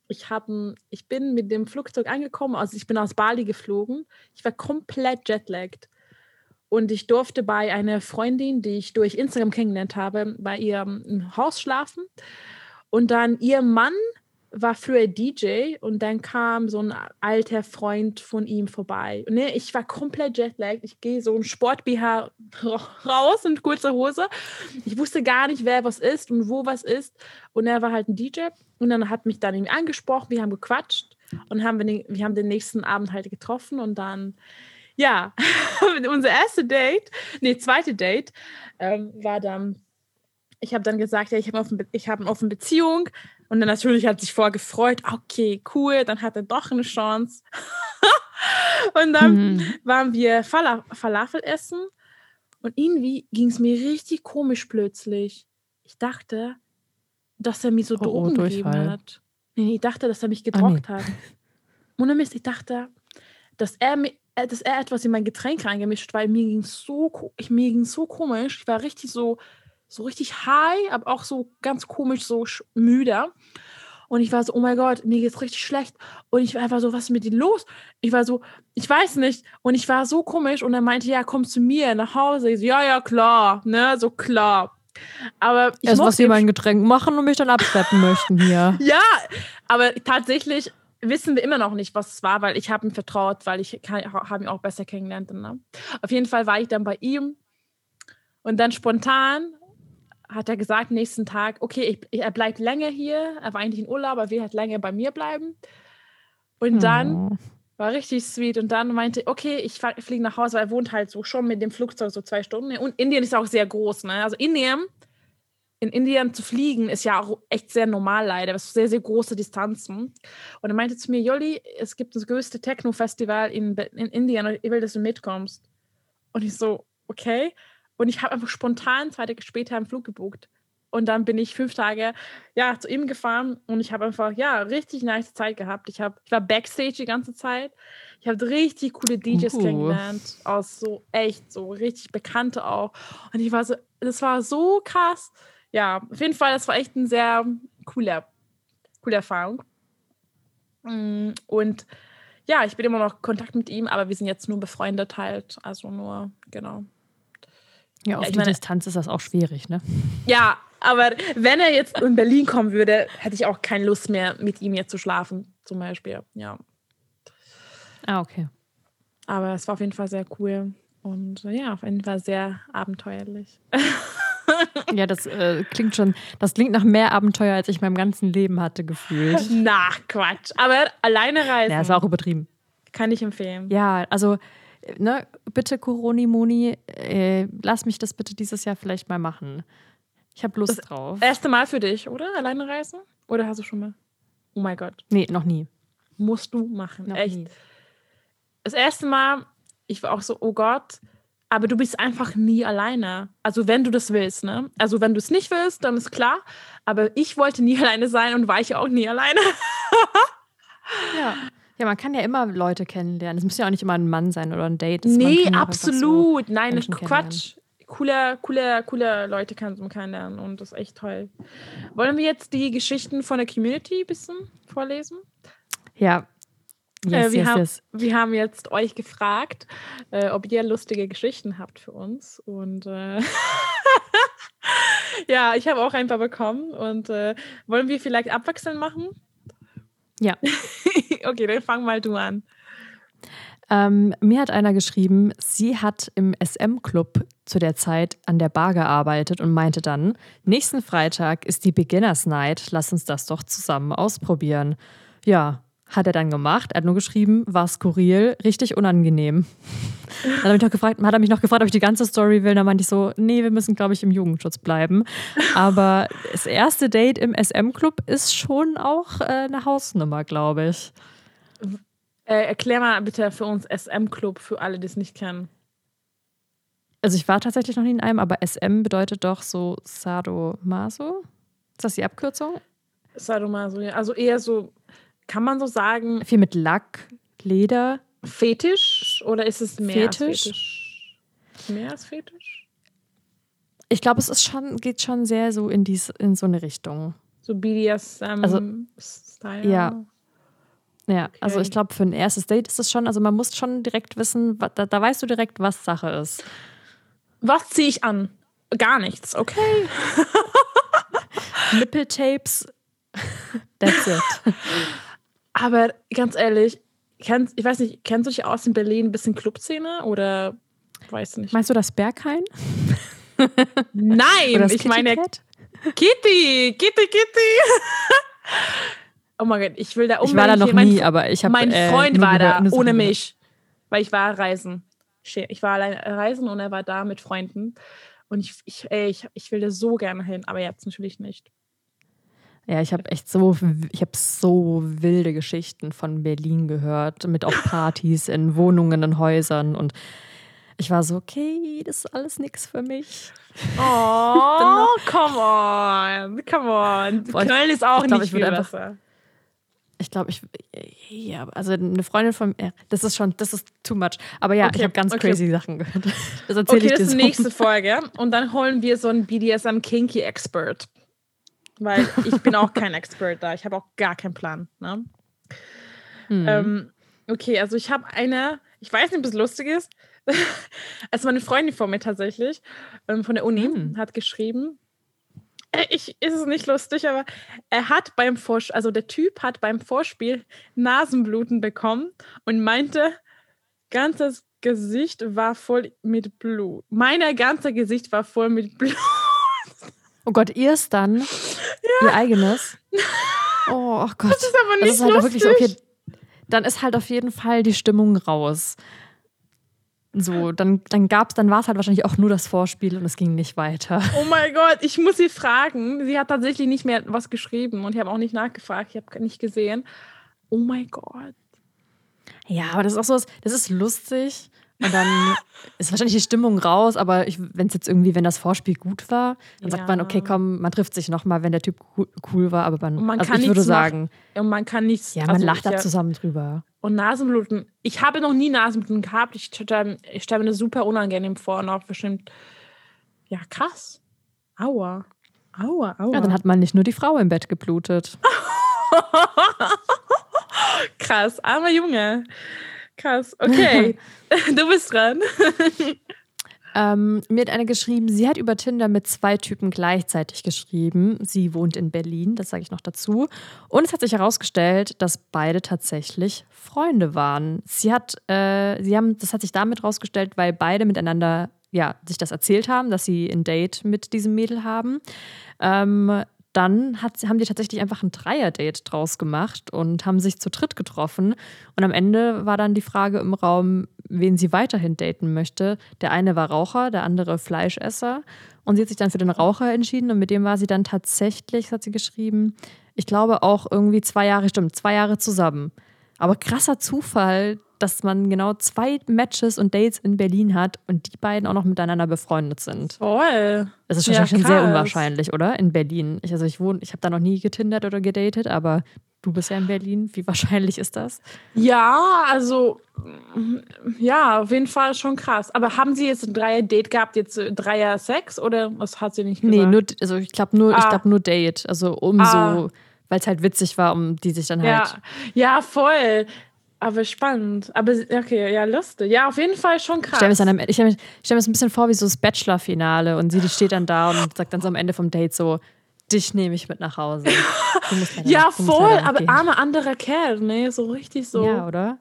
ich, hab, ich bin mit dem Flugzeug angekommen, also ich bin aus Bali geflogen, ich war komplett jetlagged. Und ich durfte bei einer Freundin, die ich durch Instagram kennengelernt habe, bei ihr im Haus schlafen. Und dann ihr Mann war früher DJ und dann kam so ein alter Freund von ihm vorbei. Und ne, ich war komplett jetlagged. Ich gehe so ein Sport-BH raus und kurze Hose. Ich wusste gar nicht, wer was ist und wo was ist. Und er war halt ein DJ und dann hat mich dann irgendwie angesprochen. Wir haben gequatscht und haben wir, den, wir haben den nächsten Abend halt getroffen und dann, ja, [LAUGHS] unser erste Date, nee, zweite Date ähm, war dann ich habe dann gesagt, ja, ich habe offen, ich habe eine offene Beziehung. Und dann natürlich hat sich vorher gefreut, okay, cool, dann hat er doch eine Chance. [LAUGHS] und dann Mhm. waren wir Fala Falafel essen und irgendwie ging es mir richtig komisch plötzlich. Ich dachte, dass er mir so Oh, oh, Drogen gegeben Durchfall. hat. Nee, nee, ich dachte, dass er mich Ah, nee. gedrockt hat. Ohne Mist, ich dachte, dass er, mi- äh, dass er etwas in mein Getränk reingemischt, weil mir ging so, mir ging so komisch. Ich war richtig so, so richtig high, aber auch so ganz komisch, so müde. Und ich war so, oh mein Gott, mir geht's richtig schlecht. Und ich war einfach so, was ist mit dir los? Ich war so, ich weiß nicht. Und ich war so komisch. Und er meinte, ja, komm zu mir nach Hause. Ich so, ja, ja, klar, ne, so klar. Aber ich Erst was sie mein Getränk machen und mich dann abschleppen [LAUGHS] möchten hier. Ja, aber tatsächlich wissen wir immer noch nicht, was es war, weil ich habe ihm vertraut, weil ich habe ihn auch besser kennengelernt. Ne? Auf jeden Fall war ich dann bei ihm und dann spontan hat er gesagt, nächsten Tag, okay, ich, er bleibt länger hier. Er war eigentlich in Urlaub, aber will halt länger bei mir bleiben. Und dann Oh. war richtig sweet. Und dann meinte, okay, ich fliege nach Hause, weil er wohnt halt so schon mit dem Flugzeug so zwei Stunden. Und Indien ist auch sehr groß, ne? Also Indien, in Indien zu fliegen, ist ja auch echt sehr normal leider. Das sind sehr, sehr große Distanzen. Und er meinte zu mir, Jolli, es gibt das größte Techno-Festival in, in Indien und ich will, dass du mitkommst. Und ich so, okay. Und ich habe einfach spontan zwei Tage später einen Flug gebucht. Und dann bin ich fünf Tage ja, zu ihm gefahren und ich habe einfach ja richtig nice Zeit gehabt. Ich, hab, ich war Backstage die ganze Zeit. Ich habe richtig coole DJs Uh. kennengelernt, aus so echt so richtig bekannte auch. Und ich war so, das war so krass. Ja, auf jeden Fall, das war echt ein sehr cooler, coole Erfahrung. Mm, Und ja, ich bin immer noch in Kontakt mit ihm, aber wir sind jetzt nur befreundet halt. Also nur, genau. Ja, auf ich die meine- Distanz ist das auch schwierig, ne? Ja, aber wenn er jetzt in Berlin kommen würde, hätte ich auch keine Lust mehr, mit ihm jetzt zu schlafen, zum Beispiel. Ja. Ah, okay. Aber es war auf jeden Fall sehr cool. Und äh, ja, auf jeden Fall sehr abenteuerlich. [LAUGHS] Ja, das äh, klingt schon, das klingt nach mehr Abenteuer, als ich in meinem ganzen Leben hatte, gefühlt. Na, Quatsch. Aber alleine reisen Ja, ist auch übertrieben. kann ich empfehlen. Ja, also, ne, bitte Coroni Moni, äh, lass mich das bitte dieses Jahr vielleicht mal machen. Ich habe Lust Das- drauf. Erste Mal für dich, oder? Alleine reisen? Oder hast du schon mal? Oh mein Gott. Nee, noch nie. Musst du machen. Noch Echt. nie. Das erste Mal, ich war auch so, oh Gott, aber du bist einfach nie alleine. Also wenn du das willst, ne? Also wenn du es nicht willst, dann ist klar. Aber ich wollte nie [LAUGHS] alleine sein und war ich auch nie alleine. Ja. [LAUGHS] Ja, man kann ja immer Leute kennenlernen. Es muss ja auch nicht immer ein Mann sein oder ein Date. Das- nee, einfach so- absolut. Nein, Menschen Quatsch. Cooler, cooler, cooler Leute kann man kennenlernen und das ist echt toll. Wollen wir jetzt die Geschichten von der Community ein bisschen vorlesen? Ja. Yes, äh, wir, yes, haben, yes. wir haben jetzt euch gefragt, äh, ob ihr lustige Geschichten habt für uns. Und äh, [LAUGHS] ja, ich habe auch ein paar bekommen. Und äh, wollen wir vielleicht abwechselnd machen? Ja. [LAUGHS] okay, dann fang mal du an. Ähm, mir hat einer geschrieben, sie hat im SM-Club zu der Zeit an der Bar gearbeitet und meinte dann, nächsten Freitag ist die Beginners Night, lass uns das doch zusammen ausprobieren. Ja, hat er dann gemacht. Er hat nur geschrieben, war skurril, richtig unangenehm. Dann hat er mich noch gefragt, hat er mich noch gefragt, ob ich die ganze Story will. Dann meinte ich so, nee, wir müssen, glaube ich, im Jugendschutz bleiben. Aber das erste Date im SM-Club ist schon auch äh, eine Hausnummer, glaube ich. Äh, erklär mal bitte für uns SM-Club, für alle, die es nicht kennen. Also ich war tatsächlich noch nie in einem, aber SM bedeutet doch so Sadomaso. Ist das die Abkürzung? Sadomaso, ja. Also eher so, kann man so sagen, Viel mit Lack, Leder. Fetisch oder ist es mehr Fetisch? als Fetisch? Mehr als Fetisch? Ich glaube, es ist schon, geht schon sehr so in, dies, in so eine Richtung. So BDSM-Style? Also, ja. Ja, also Okay. ich glaube, für ein erstes Date ist es schon, also man muss schon direkt wissen, da, da weißt du direkt, was Sache ist. Was ziehe ich an? Gar nichts, okay. [LAUGHS] Nippeltapes, [LAUGHS] that's it. Aber ganz ehrlich, kennst, ich weiß nicht, kennst du dich aus in Berlin ein bisschen Clubszene oder weißt du nicht? Meinst du das Berghain? Nein, das ich meine Kitty Cat? Kitty, Kitty, Kitty. oh mein Gott, ich will da Ich war da unbedingt noch. Mein nie, Fr- aber ich habe Mein äh, Freund nur war da ohne mich, weil ich war reisen. Ich war allein reisen und er war da mit Freunden. Und ich, ich, ey, ich, ich will da so gerne hin, aber jetzt natürlich nicht. Ja, ich habe echt so, ich habe so wilde Geschichten von Berlin gehört, mit auch Partys in Wohnungen, in Häusern und ich war so, okay, das ist alles nichts für mich. Oh, come on, come on. Boah, ich- Köln ist auch ich glaub, nicht ich viel einfach- besser. Ich glaube, ich, ja, also eine Freundin von mir, das ist schon, das ist too much. Aber ja, Okay, ich habe ganz okay. crazy Sachen gehört. Das erzähle Okay, ich das dir ist so. die nächste Folge. Und dann holen wir so einen BDSM-Kinky-Expert. Weil [LAUGHS] ich bin auch kein Expert da. Ich habe auch gar keinen Plan. Ne? Hm. Ähm, okay, also ich habe eine, ich weiß nicht, ob es lustig ist. [LAUGHS] also meine Freundin von mir tatsächlich, ähm, von der Uni, Hm. hat geschrieben, äh, ich, ist es nicht lustig, aber er hat beim Vorspiel, also der Typ hat beim Vorspiel Nasenbluten bekommen und meinte, ganzes Gesicht war voll mit Blut. Mein ganzes Gesicht war voll mit Blut. Oh Gott, ihr ist dann ihr eigenes. [LAUGHS] Oh, oh Gott. Das ist aber Das nicht ist halt lustig. wirklich okay. Dann ist halt auf jeden Fall die Stimmung raus. So, dann, dann gab's, dann war es halt wahrscheinlich auch nur das Vorspiel und es ging nicht weiter. Oh mein Gott, ich muss sie fragen. Sie hat tatsächlich nicht mehr was geschrieben und ich habe auch nicht nachgefragt. Ich habe nicht gesehen. Oh mein Gott. Ja, aber das ist auch so, das ist lustig. Und dann ist wahrscheinlich die Stimmung raus, aber wenn es jetzt irgendwie, wenn das Vorspiel gut war, dann sagt man, Ja. okay, komm, man trifft sich nochmal, wenn der Typ cool, war, aber man, Und man also kann ich würde sagen, Und man kann nichts. ja, man also lacht da ja- zusammen drüber. Und Nasenbluten. Ich habe noch nie Nasenbluten gehabt. Ich stelle ich stell mir das super unangenehm vor und auch bestimmt. Ja, krass. Aua. Aua, aua. Ja, dann hat man nicht nur die Frau im Bett geblutet. [LAUGHS] krass. Armer Junge. Krass. Okay. [LAUGHS] du bist dran. Ähm, mir hat eine geschrieben, sie hat über Tinder mit zwei Typen gleichzeitig geschrieben. Sie wohnt in Berlin, das sage ich noch dazu. Und es hat sich herausgestellt, dass beide tatsächlich Freunde waren. Sie hat, äh, sie haben, das hat sich damit herausgestellt, weil beide miteinander ja, sich das erzählt haben, dass sie ein Date mit diesem Mädel haben. Ähm, dann hat, haben die tatsächlich einfach ein Dreier-Date draus gemacht und haben sich zu dritt getroffen. Und am Ende war dann die Frage im Raum, wen sie weiterhin daten möchte. Der eine war Raucher, der andere Fleischesser. Und sie hat sich dann für den Raucher entschieden und mit dem war sie dann tatsächlich, hat sie geschrieben, ich glaube auch irgendwie zwei Jahre, stimmt, zwei Jahre zusammen. Aber krasser Zufall, dass man genau zwei Matches und Dates in Berlin hat und die beiden auch noch miteinander befreundet sind. Voll. Das ist Ja, wahrscheinlich schon sehr unwahrscheinlich, oder? In Berlin. Ich, also ich wohne, ich habe da noch nie getindert oder gedatet, aber du bist ja in Berlin. Wie [LAUGHS] wahrscheinlich ist das? Ja, also mm, ja, auf jeden Fall schon krass. Aber haben Sie jetzt ein Dreier-Date gehabt, jetzt äh, Dreier-Sex oder was hat sie nicht gesagt? Nee, nur, also ich glaube nur, ich Ah. glaube nur Date. Also umso, Ah. weil es halt witzig war, um die sich dann Ja, halt. ja, voll. Aber spannend. Aber okay, ja, lustig. Ja, auf jeden Fall schon Ich krass. stelle mir, dann am- ich stell mir, ich stell ein bisschen vor wie so das Bachelor-Finale und sie die steht dann da und sagt dann so am Ende vom Date so, dich nehme ich mit nach Hause. [LAUGHS] Leider- ja, voll, aber gehen. armer anderer Kerl, ne? So richtig so. Ja, oder?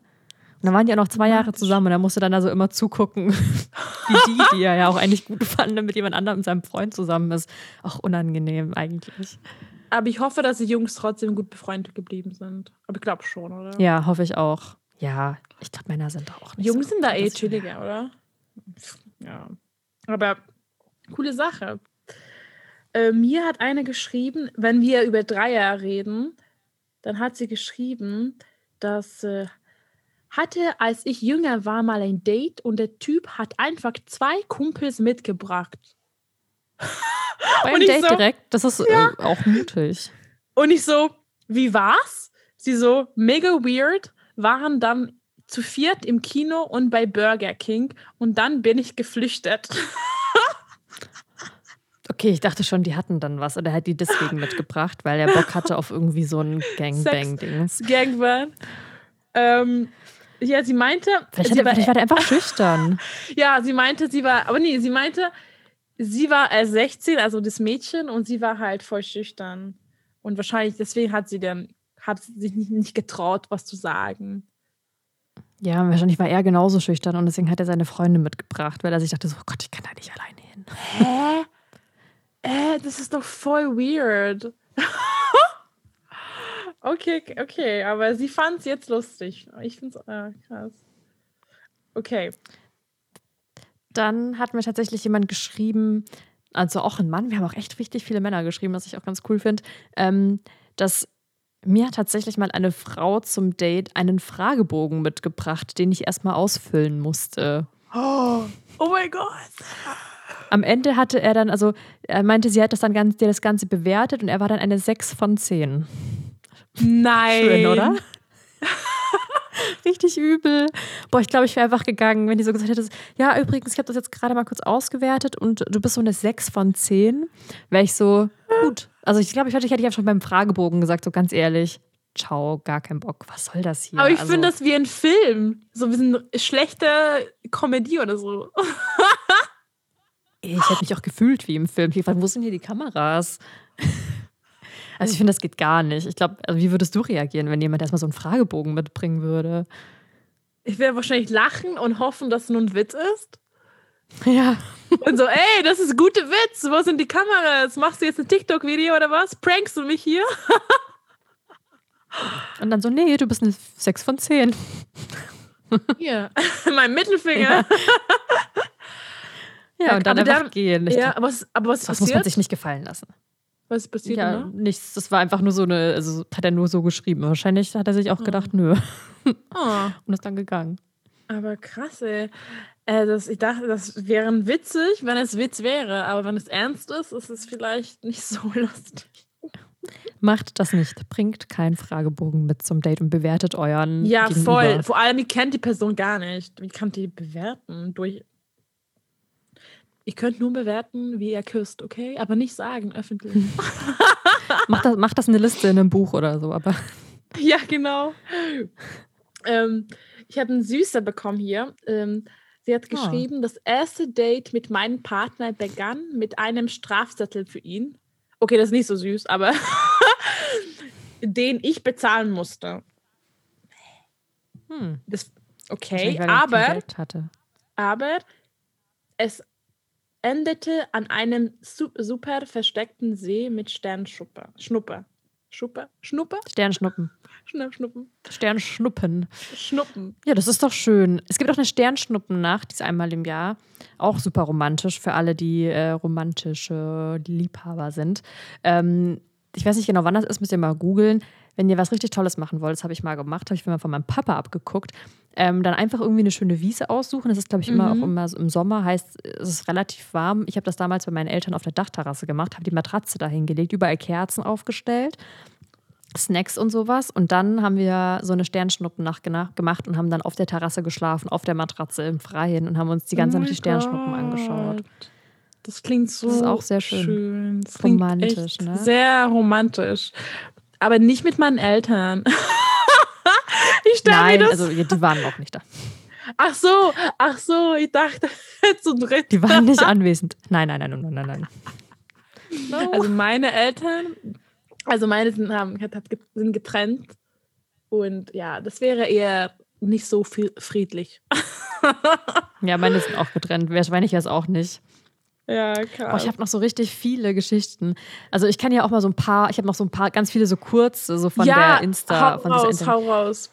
Und dann waren die auch noch zwei Jahre zusammen und er musste dann also immer zugucken, [LAUGHS] wie die, die er ja auch eigentlich gut fand, mit jemand anderem, mit seinem Freund zusammen ist. Auch unangenehm eigentlich. Aber ich hoffe, dass die Jungs trotzdem gut befreundet geblieben sind. Aber ich glaube schon, oder? Ja, hoffe ich auch. Ja, ich glaube, Männer sind da auch nicht Jungs so sind da eh chilliger, oder? Ja. Aber coole Sache. Äh, mir hat eine geschrieben, wenn wir über Dreier reden, dann hat sie geschrieben, dass äh, hatte, als ich jünger war, mal ein Date und der Typ hat einfach zwei Kumpels mitgebracht. Beim Und Date so- direkt, das ist äh, auch mutig. Und ich so, wie war's? Sie so, mega weird, waren dann zu viert im Kino und bei Burger King und dann bin ich geflüchtet. [LAUGHS] Okay, ich dachte schon, die hatten dann was oder er hat die deswegen mitgebracht, weil er Bock hatte auf irgendwie so ein Gangbang-Dings. Gangbang. Ähm, ja, sie meinte, Vielleicht, sie hat war, vielleicht war der einfach [LAUGHS] schüchtern. ja, sie meinte, sie war, aber nee, sie meinte, sie war äh, 16, also das Mädchen, und sie war halt voll schüchtern. Und wahrscheinlich deswegen hat sie dann, hat sich nicht, nicht getraut, was zu sagen. Ja, wahrscheinlich war er genauso schüchtern und deswegen hat er seine Freunde mitgebracht, weil er sich dachte so, oh Gott, ich kann da nicht alleine hin. Hä? Äh, das ist doch voll weird. [LAUGHS] okay, okay, aber sie fand es jetzt lustig. Ich finde es äh, krass. Okay. Dann hat mir tatsächlich jemand geschrieben, also auch ein Mann, wir haben auch echt richtig viele Männer geschrieben, was ich auch ganz cool finde, ähm, dass mir hat tatsächlich mal eine Frau zum Date einen Fragebogen mitgebracht, den ich erstmal ausfüllen musste. Oh, oh mein Gott. Am Ende hatte er dann, also er meinte, sie hat das dann ganz, der das Ganze bewertet und er war dann eine 6 von 10. Nein. Schön, oder? [LAUGHS] [LAUGHS] Richtig übel. Boah, ich glaube, ich wäre einfach gegangen, wenn die so gesagt hätte, ja, übrigens, ich habe das jetzt gerade mal kurz ausgewertet und du bist so eine 6 von 10. Wäre ich so, gut. Also ich glaube, ich hätte ich ja schon beim Fragebogen gesagt, so ganz ehrlich, ciao, gar keinen Bock. Was soll das hier? Aber ich Also, finde das wie ein Film. So ein bisschen schlechte Komödie oder so. [LAUGHS] Ich hätte mich auch gefühlt wie im Film. Wo sind hier die Kameras? [LAUGHS] Also ich finde, das geht gar nicht. Ich glaube, also wie würdest du reagieren, wenn jemand erstmal so einen Fragebogen mitbringen würde? Ich werde wahrscheinlich lachen und hoffen, dass es nur ein Witz ist. [LAUGHS] Ja. Und so, ey, das ist gute Witz. Wo sind die Kameras? Machst du jetzt ein TikTok-Video oder was? Prankst du mich hier? [LAUGHS] Und dann so, nee, du bist eine 6 von 10. Hier, [LAUGHS] mein Mittelfinger. Ja, Ja, und dann aber einfach dann- gehen. Ich Ja, glaub, aber was, aber was das muss man sich nicht gefallen lassen. Was ist passiert? Ja, ne? nichts. Das war einfach nur so eine, also hat er nur so geschrieben. Wahrscheinlich hat er sich auch gedacht, nö. Oh, [LAUGHS] [LAUGHS] Und ist dann gegangen. aber krass, ey. Äh, das, ich dachte, das wäre witzig, wenn es Witz wäre. Aber wenn es ernst ist, ist es vielleicht nicht so [LAUGHS] lustig. Macht das nicht. Bringt keinen Fragebogen mit zum Date und bewertet euren. Ja, Gegenüber. voll. Vor allem, ihr kennt die Person gar nicht. Wie ihr die bewerten? Durch. Ihr könnt nur bewerten, wie ihr küsst, okay? Aber nicht sagen, öffentlich. [LAUGHS] Macht das, macht das eine Liste in einem Buch oder so, aber. ja, genau. Ähm, ich habe einen Süßer bekommen hier. Ähm, sie hat Ah. geschrieben, das erste Date mit meinem Partner begann mit einem Strafzettel für ihn. Okay, das ist nicht so süß, aber [LAUGHS] den ich bezahlen musste. Hm. Das, okay, er aber aber es endete an einem su super versteckten See mit Sternschnuppe. Schnuppe. Schuppe? Schnuppe? Sternschnuppen. Schnupp, Schnuppen. Sternschnuppen. Schnuppen. Ja, das ist doch schön. Es gibt auch eine Sternschnuppennacht, die ist einmal im Jahr. Auch super romantisch für alle, die äh, romantische Liebhaber sind. Ähm, ich weiß nicht genau, wann das ist, müsst ihr mal googeln. Wenn ihr was richtig Tolles machen wollt, das habe ich mal gemacht, habe ich mir von meinem Papa abgeguckt. Ähm, dann einfach irgendwie eine schöne Wiese aussuchen. Das ist, glaube ich, immer Mhm. auch immer so im Sommer, heißt, es ist relativ warm. Ich habe das damals bei meinen Eltern auf der Dachterrasse gemacht, habe die Matratze da hingelegt, überall Kerzen aufgestellt. Snacks und sowas. Und dann haben wir so eine Sternschnuppennacht gemacht und haben dann auf der Terrasse geschlafen, auf der Matratze im Freien und haben uns die ganze Oh Nacht die Sternschnuppen angeschaut. Gott. Das klingt so Das ist auch sehr schön. Das klingt Romantisch, ne? Sehr romantisch. Aber nicht mit meinen Eltern. [LAUGHS] [LAUGHS] ich Nein, das. also die waren auch nicht da. ach so, ach so, ich dachte [LAUGHS] zu dritt. Die waren nicht anwesend. Nein, nein, nein, nein, nein, nein. No. [LAUGHS] Also meine Eltern, also meine sind, haben, sind getrennt. Und ja, das wäre eher nicht so viel friedlich. Ja, meine sind auch getrennt. Wahrscheinlich es auch nicht. Ja, krass. ich habe noch so richtig viele Geschichten. Also ich kann ja auch mal so ein paar, ich habe noch so ein paar, ganz viele so kurze, so von ja, der Insta, hau von raus, hau raus.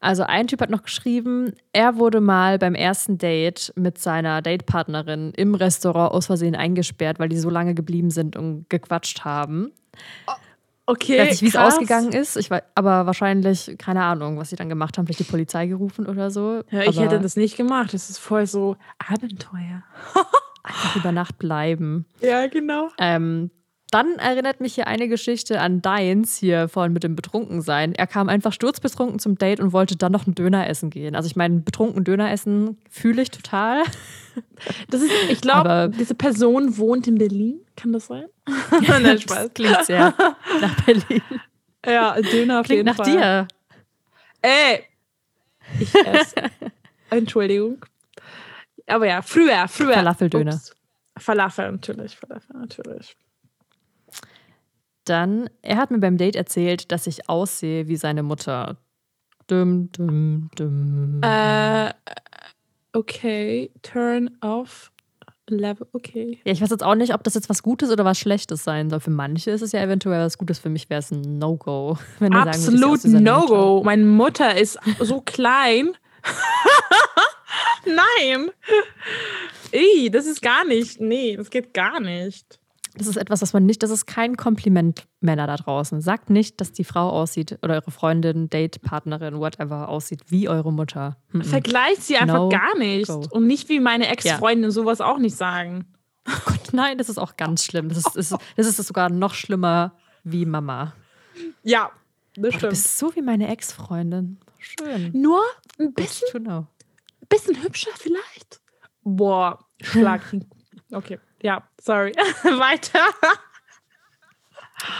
Also ein Typ hat noch geschrieben, er wurde mal beim ersten Date mit seiner Datepartnerin im Restaurant aus Versehen eingesperrt, weil die so lange geblieben sind und gequatscht haben. Okay, Ich weiß nicht, wie es ausgegangen ist, ich weiß, aber wahrscheinlich, keine Ahnung, was sie dann gemacht haben, vielleicht die Polizei gerufen oder so. Ja, ich aber hätte das nicht gemacht. Das ist voll so Abenteuer. [LAUGHS] einfach über Nacht bleiben. Ja, genau. Ähm, dann erinnert mich hier eine Geschichte an Deins hier vorhin mit dem Betrunkensein. Er kam einfach sturzbetrunken zum Date und wollte dann noch einen Döner essen gehen. Also ich meine, betrunken Döner essen fühle ich total. [LAUGHS] Das ist, ich glaube, diese Person wohnt in Berlin. Kann das sein? [LAUGHS] Nein, Spaß. Das klingt sehr nach Berlin. Ja, Döner auf Klingt jeden nach Fall. dir. Ey, ich esse. [LAUGHS] Entschuldigung. Aber ja, früher, früher. Falafeldöner. Ups. Falafel, natürlich, Falafel, natürlich. Dann, er hat mir beim Date erzählt, dass ich aussehe wie seine Mutter. Dum, dum, dum. Äh, okay, turn off level, okay. Ja, ich weiß jetzt auch nicht, ob das jetzt was Gutes oder was Schlechtes sein soll. Für manche ist es ja eventuell was Gutes. Für mich wäre es ein No-Go. Absolut. No-Go. Meine Mutter ist so [LAUGHS] klein. [LAUGHS] Nein. Ey, das ist gar nicht. Nee, das geht gar nicht. Das ist etwas, was man nicht, das ist kein Kompliment, Männer da draußen. Sagt nicht, dass die Frau aussieht oder eure Freundin, Date-Partnerin, whatever aussieht wie eure Mutter. Mhm. Vergleicht sie einfach No gar nicht. go. Und nicht wie meine Ex-Freundin sowas auch nicht sagen. Nein, das ist auch ganz schlimm. Das ist, das ist, das ist sogar noch schlimmer wie Mama. Ja, das Boah, du stimmt. bist so wie meine Ex-Freundin. Schön. Nur ein bisschen. Bisschen hübscher vielleicht. Boah, Schlag. [LAUGHS] okay, ja, sorry. [LAUGHS] Weiter.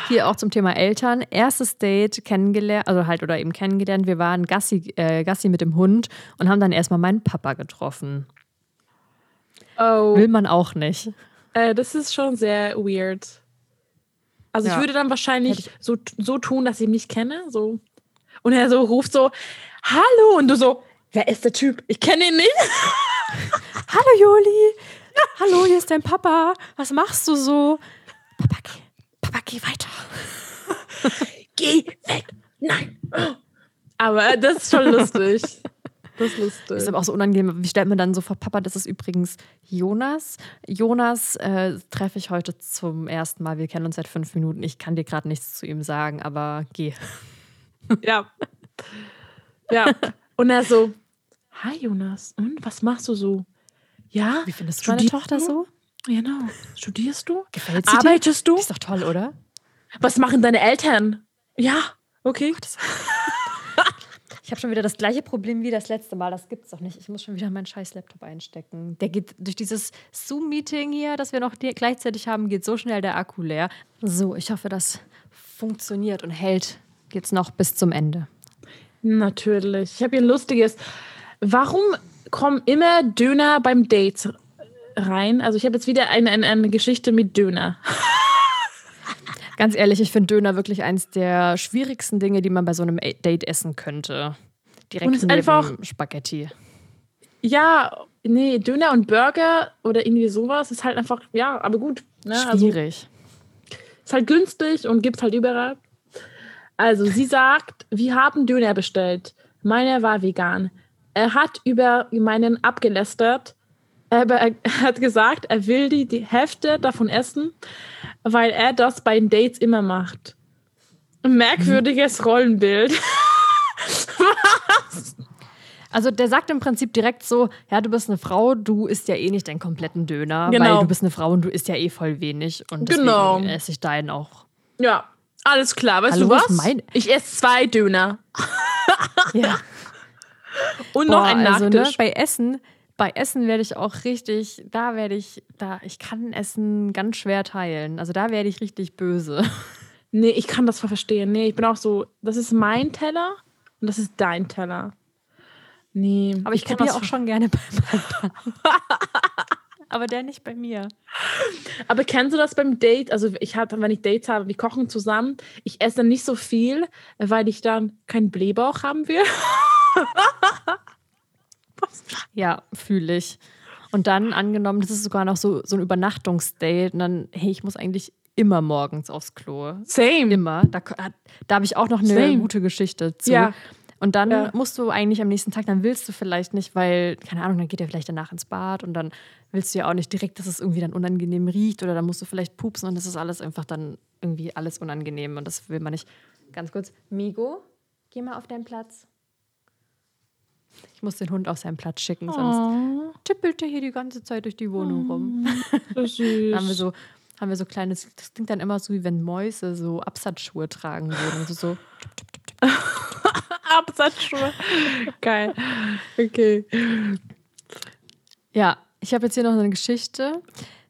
Hier auch zum Thema Eltern. Erstes Date kennengelernt, also halt oder eben kennengelernt. Wir waren Gassi, äh, Gassi mit dem Hund und haben dann erstmal meinen Papa getroffen. Oh, Will man auch nicht. äh, das ist schon sehr weird. Also ich Ja. würde dann wahrscheinlich so, so tun, dass ich ihn nicht kenne. So. Und er so ruft so, hallo. Und du so, wer ist der Typ? Ich kenne ihn nicht. [LAUGHS] Hallo Joli. Hallo, hier ist dein Papa. Was machst du so? Papa, geh, Papa, geh weiter. [LAUGHS] Geh weg. Nein. Aber das ist schon lustig. Das ist lustig. Das ist aber auch so unangenehm. Wie stellt man dann so vor, Papa, das ist übrigens Jonas. Jonas äh, treffe ich heute zum ersten Mal. Wir kennen uns seit fünf Minuten. Ich kann dir gerade nichts zu ihm sagen, aber geh. Ja. Ja. Und er so, hi Jonas, und was machst du so? Ja, Wie findest du deine Tochter du? so? genau. Studierst du? Gefällt sie dir? Arbeitest du? Die ist doch toll, oder? Was machen deine Eltern? Ja, okay. [LAUGHS] Ich habe schon wieder das gleiche Problem wie das letzte Mal. Das gibt's doch nicht. Ich muss schon wieder meinen scheiß Laptop einstecken. Der geht durch dieses Zoom-Meeting hier, das wir noch gleichzeitig haben, geht so schnell der Akku leer. So, ich hoffe, das funktioniert und hält jetzt noch bis zum Ende. Natürlich. Ich habe hier ein lustiges. Warum kommen immer Döner beim Date rein? Also ich habe jetzt wieder eine, eine, eine Geschichte mit Döner. [LAUGHS] Ganz ehrlich, ich finde Döner wirklich eins der schwierigsten Dinge, die man bei so einem Date essen könnte. Direkt Und es neben einfach- Spaghetti. Ja, nee, Döner und Burger oder irgendwie sowas ist halt einfach, ja, aber gut. Ne? Also Schwierig. ist halt günstig und gibt's halt überall. Also sie sagt, wir haben Döner bestellt. Meiner war vegan. Er hat über meinen abgelästert. Aber er hat gesagt, er will die, die Hälfte davon essen, weil er das bei den Dates immer macht. Merkwürdiges Rollenbild. [LAUGHS] Also der sagt im Prinzip direkt so, ja, du bist eine Frau, du isst ja eh nicht deinen kompletten Döner, Genau. weil du bist eine Frau und du isst ja eh voll wenig und deswegen Genau. esse ich deinen auch. Ja, alles klar. Weißt Hallo, du was was? Ich esse zwei Döner Ja. [LAUGHS] und noch Boah, ein also, ne, Nachtisch. bei Essen, bei Essen werde ich auch richtig, da werde ich, da, ich kann Essen ganz schwer teilen. Also da werde ich richtig böse. [LAUGHS] Nee, ich kann das voll verstehen. Nee, ich bin auch so, das ist mein Teller und das ist dein Teller. Nee. Aber ich, kann probiere das auch schon gerne bei meinem [LAUGHS] Aber der nicht bei mir. Aber kennst du das beim Date? Also ich hatte, wenn ich Dates habe, wir kochen zusammen, ich esse dann nicht so viel, weil ich dann keinen Blähbauch haben will. [LAUGHS] Ja, fühle ich. Und dann angenommen, das ist sogar noch so, so ein Übernachtungsdate und dann, hey, ich muss eigentlich immer morgens aufs Klo. Same. Immer. Da, da habe ich auch noch eine Same. gute Geschichte zu. Ja. Und dann Ja. musst du eigentlich am nächsten Tag, dann willst du vielleicht nicht, weil, keine Ahnung, dann geht er vielleicht danach ins Bad und dann willst du ja auch nicht direkt, dass es irgendwie dann unangenehm riecht oder dann musst du vielleicht pupsen und das ist alles einfach dann irgendwie alles unangenehm und das will man nicht. Ganz kurz, Migo, geh mal auf deinen Platz. Ich muss den Hund auf seinen Platz schicken, sonst Oh, tippelt er hier die ganze Zeit durch die Wohnung rum. [LAUGHS] so süß. Haben wir so, haben wir so kleines, das klingt dann immer so, wie wenn Mäuse so Absatzschuhe tragen würden. Also so, [LAUGHS] Absatzschuhe. Geil. Okay. Ja, ich habe jetzt hier noch eine Geschichte.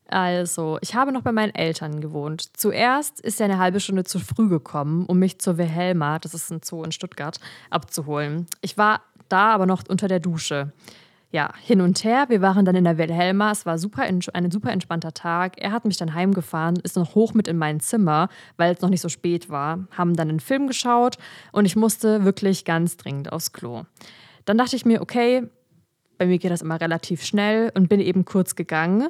Also, ich habe noch bei meinen Eltern gewohnt. Zuerst ist er eine halbe Stunde zu früh gekommen, um mich zur Wilhelma, das ist ein Zoo in Stuttgart, abzuholen. Ich war da aber noch unter der Dusche. Ja, hin und her. Wir waren dann in der Wilhelma. Es war super, ein super entspannter Tag. Er hat mich dann heimgefahren, ist noch hoch mit in mein Zimmer, weil es noch nicht so spät war. Haben dann einen Film geschaut und ich musste wirklich ganz dringend aufs Klo. Dann dachte ich mir, okay, bei mir geht das immer relativ schnell und bin eben kurz gegangen.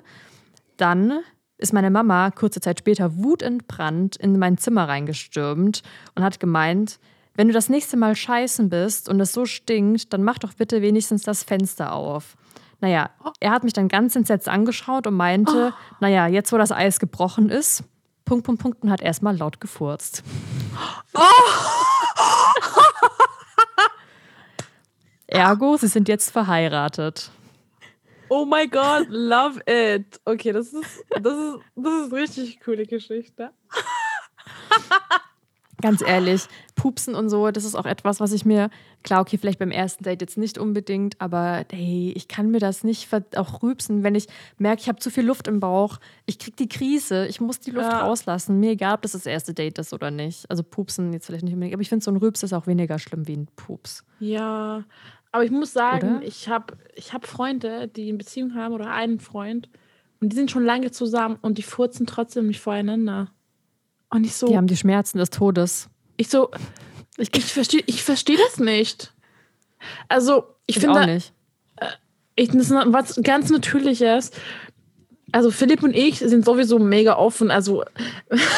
Dann ist meine Mama kurze Zeit später wutentbrannt in mein Zimmer reingestürmt und hat gemeint, wenn du das nächste Mal scheißen bist und es so stinkt, dann mach doch bitte wenigstens das Fenster auf. Naja, er hat mich dann ganz entsetzt angeschaut und meinte, naja, jetzt wo das Eis gebrochen ist, Punkt, Punkt, Punkt, und hat erstmal laut gefurzt. [LAUGHS] Ergo, sie sind jetzt verheiratet. Oh my God, love it. Okay, das ist, das ist, das ist richtig coole Geschichte. [LAUGHS] ganz ehrlich, Pupsen und so, das ist auch etwas, was ich mir, klar, okay, vielleicht beim ersten Date jetzt nicht unbedingt, aber hey, ich kann mir das nicht auch rübsen, wenn ich merke, ich habe zu viel Luft im Bauch, ich kriege die Krise, ich muss die Luft ja. rauslassen. Mir egal, ob das das erste Date ist oder nicht. Also Pupsen jetzt vielleicht nicht unbedingt, aber ich finde, so ein Rübs ist auch weniger schlimm wie ein Pups. Ja, aber ich muss sagen, oder? ich habe ich hab Freunde, die eine Beziehung haben oder einen Freund und die sind schon lange zusammen und die furzen trotzdem nicht voreinander. Und ich so. Die haben die Schmerzen des Todes. Ich so, ich, ich verstehe ich versteh das nicht. Also, ich, ich finde. auch nicht. Äh, ich, das ist was ganz Natürliches. Also Philipp und ich sind sowieso mega offen. Also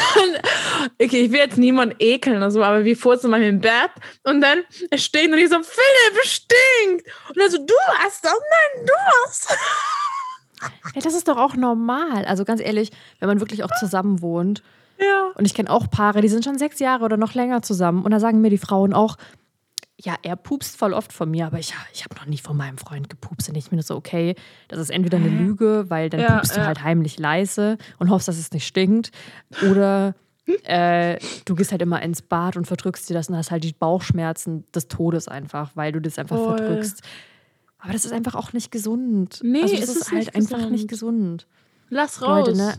[LAUGHS] okay, ich will jetzt niemanden ekeln oder so, aber wir furzen mal im Bett und dann stehen und ich so, Philipp, stinkt. Und er so, du hast das? Nein, du hast. Ja, das ist doch auch normal. Also ganz ehrlich, wenn man wirklich auch zusammen wohnt ja. Und ich kenne auch Paare, die sind schon sechs Jahre oder noch länger zusammen. Und da sagen mir die Frauen auch, ja, er pupst voll oft von mir, aber ich, ich habe noch nie von meinem Freund gepupst. Und ich bin so, okay, das ist entweder eine Lüge, weil dann ja, pupst du halt heimlich leise und hoffst, dass es nicht stinkt. Oder äh, du gehst halt immer ins Bad und verdrückst dir das und hast halt die Bauchschmerzen des Todes einfach, weil du das einfach voll. verdrückst. Aber das ist einfach auch nicht gesund. Nee, also das ist, ist halt einfach gesund. nicht gesund. Lass raus. Leute, ne?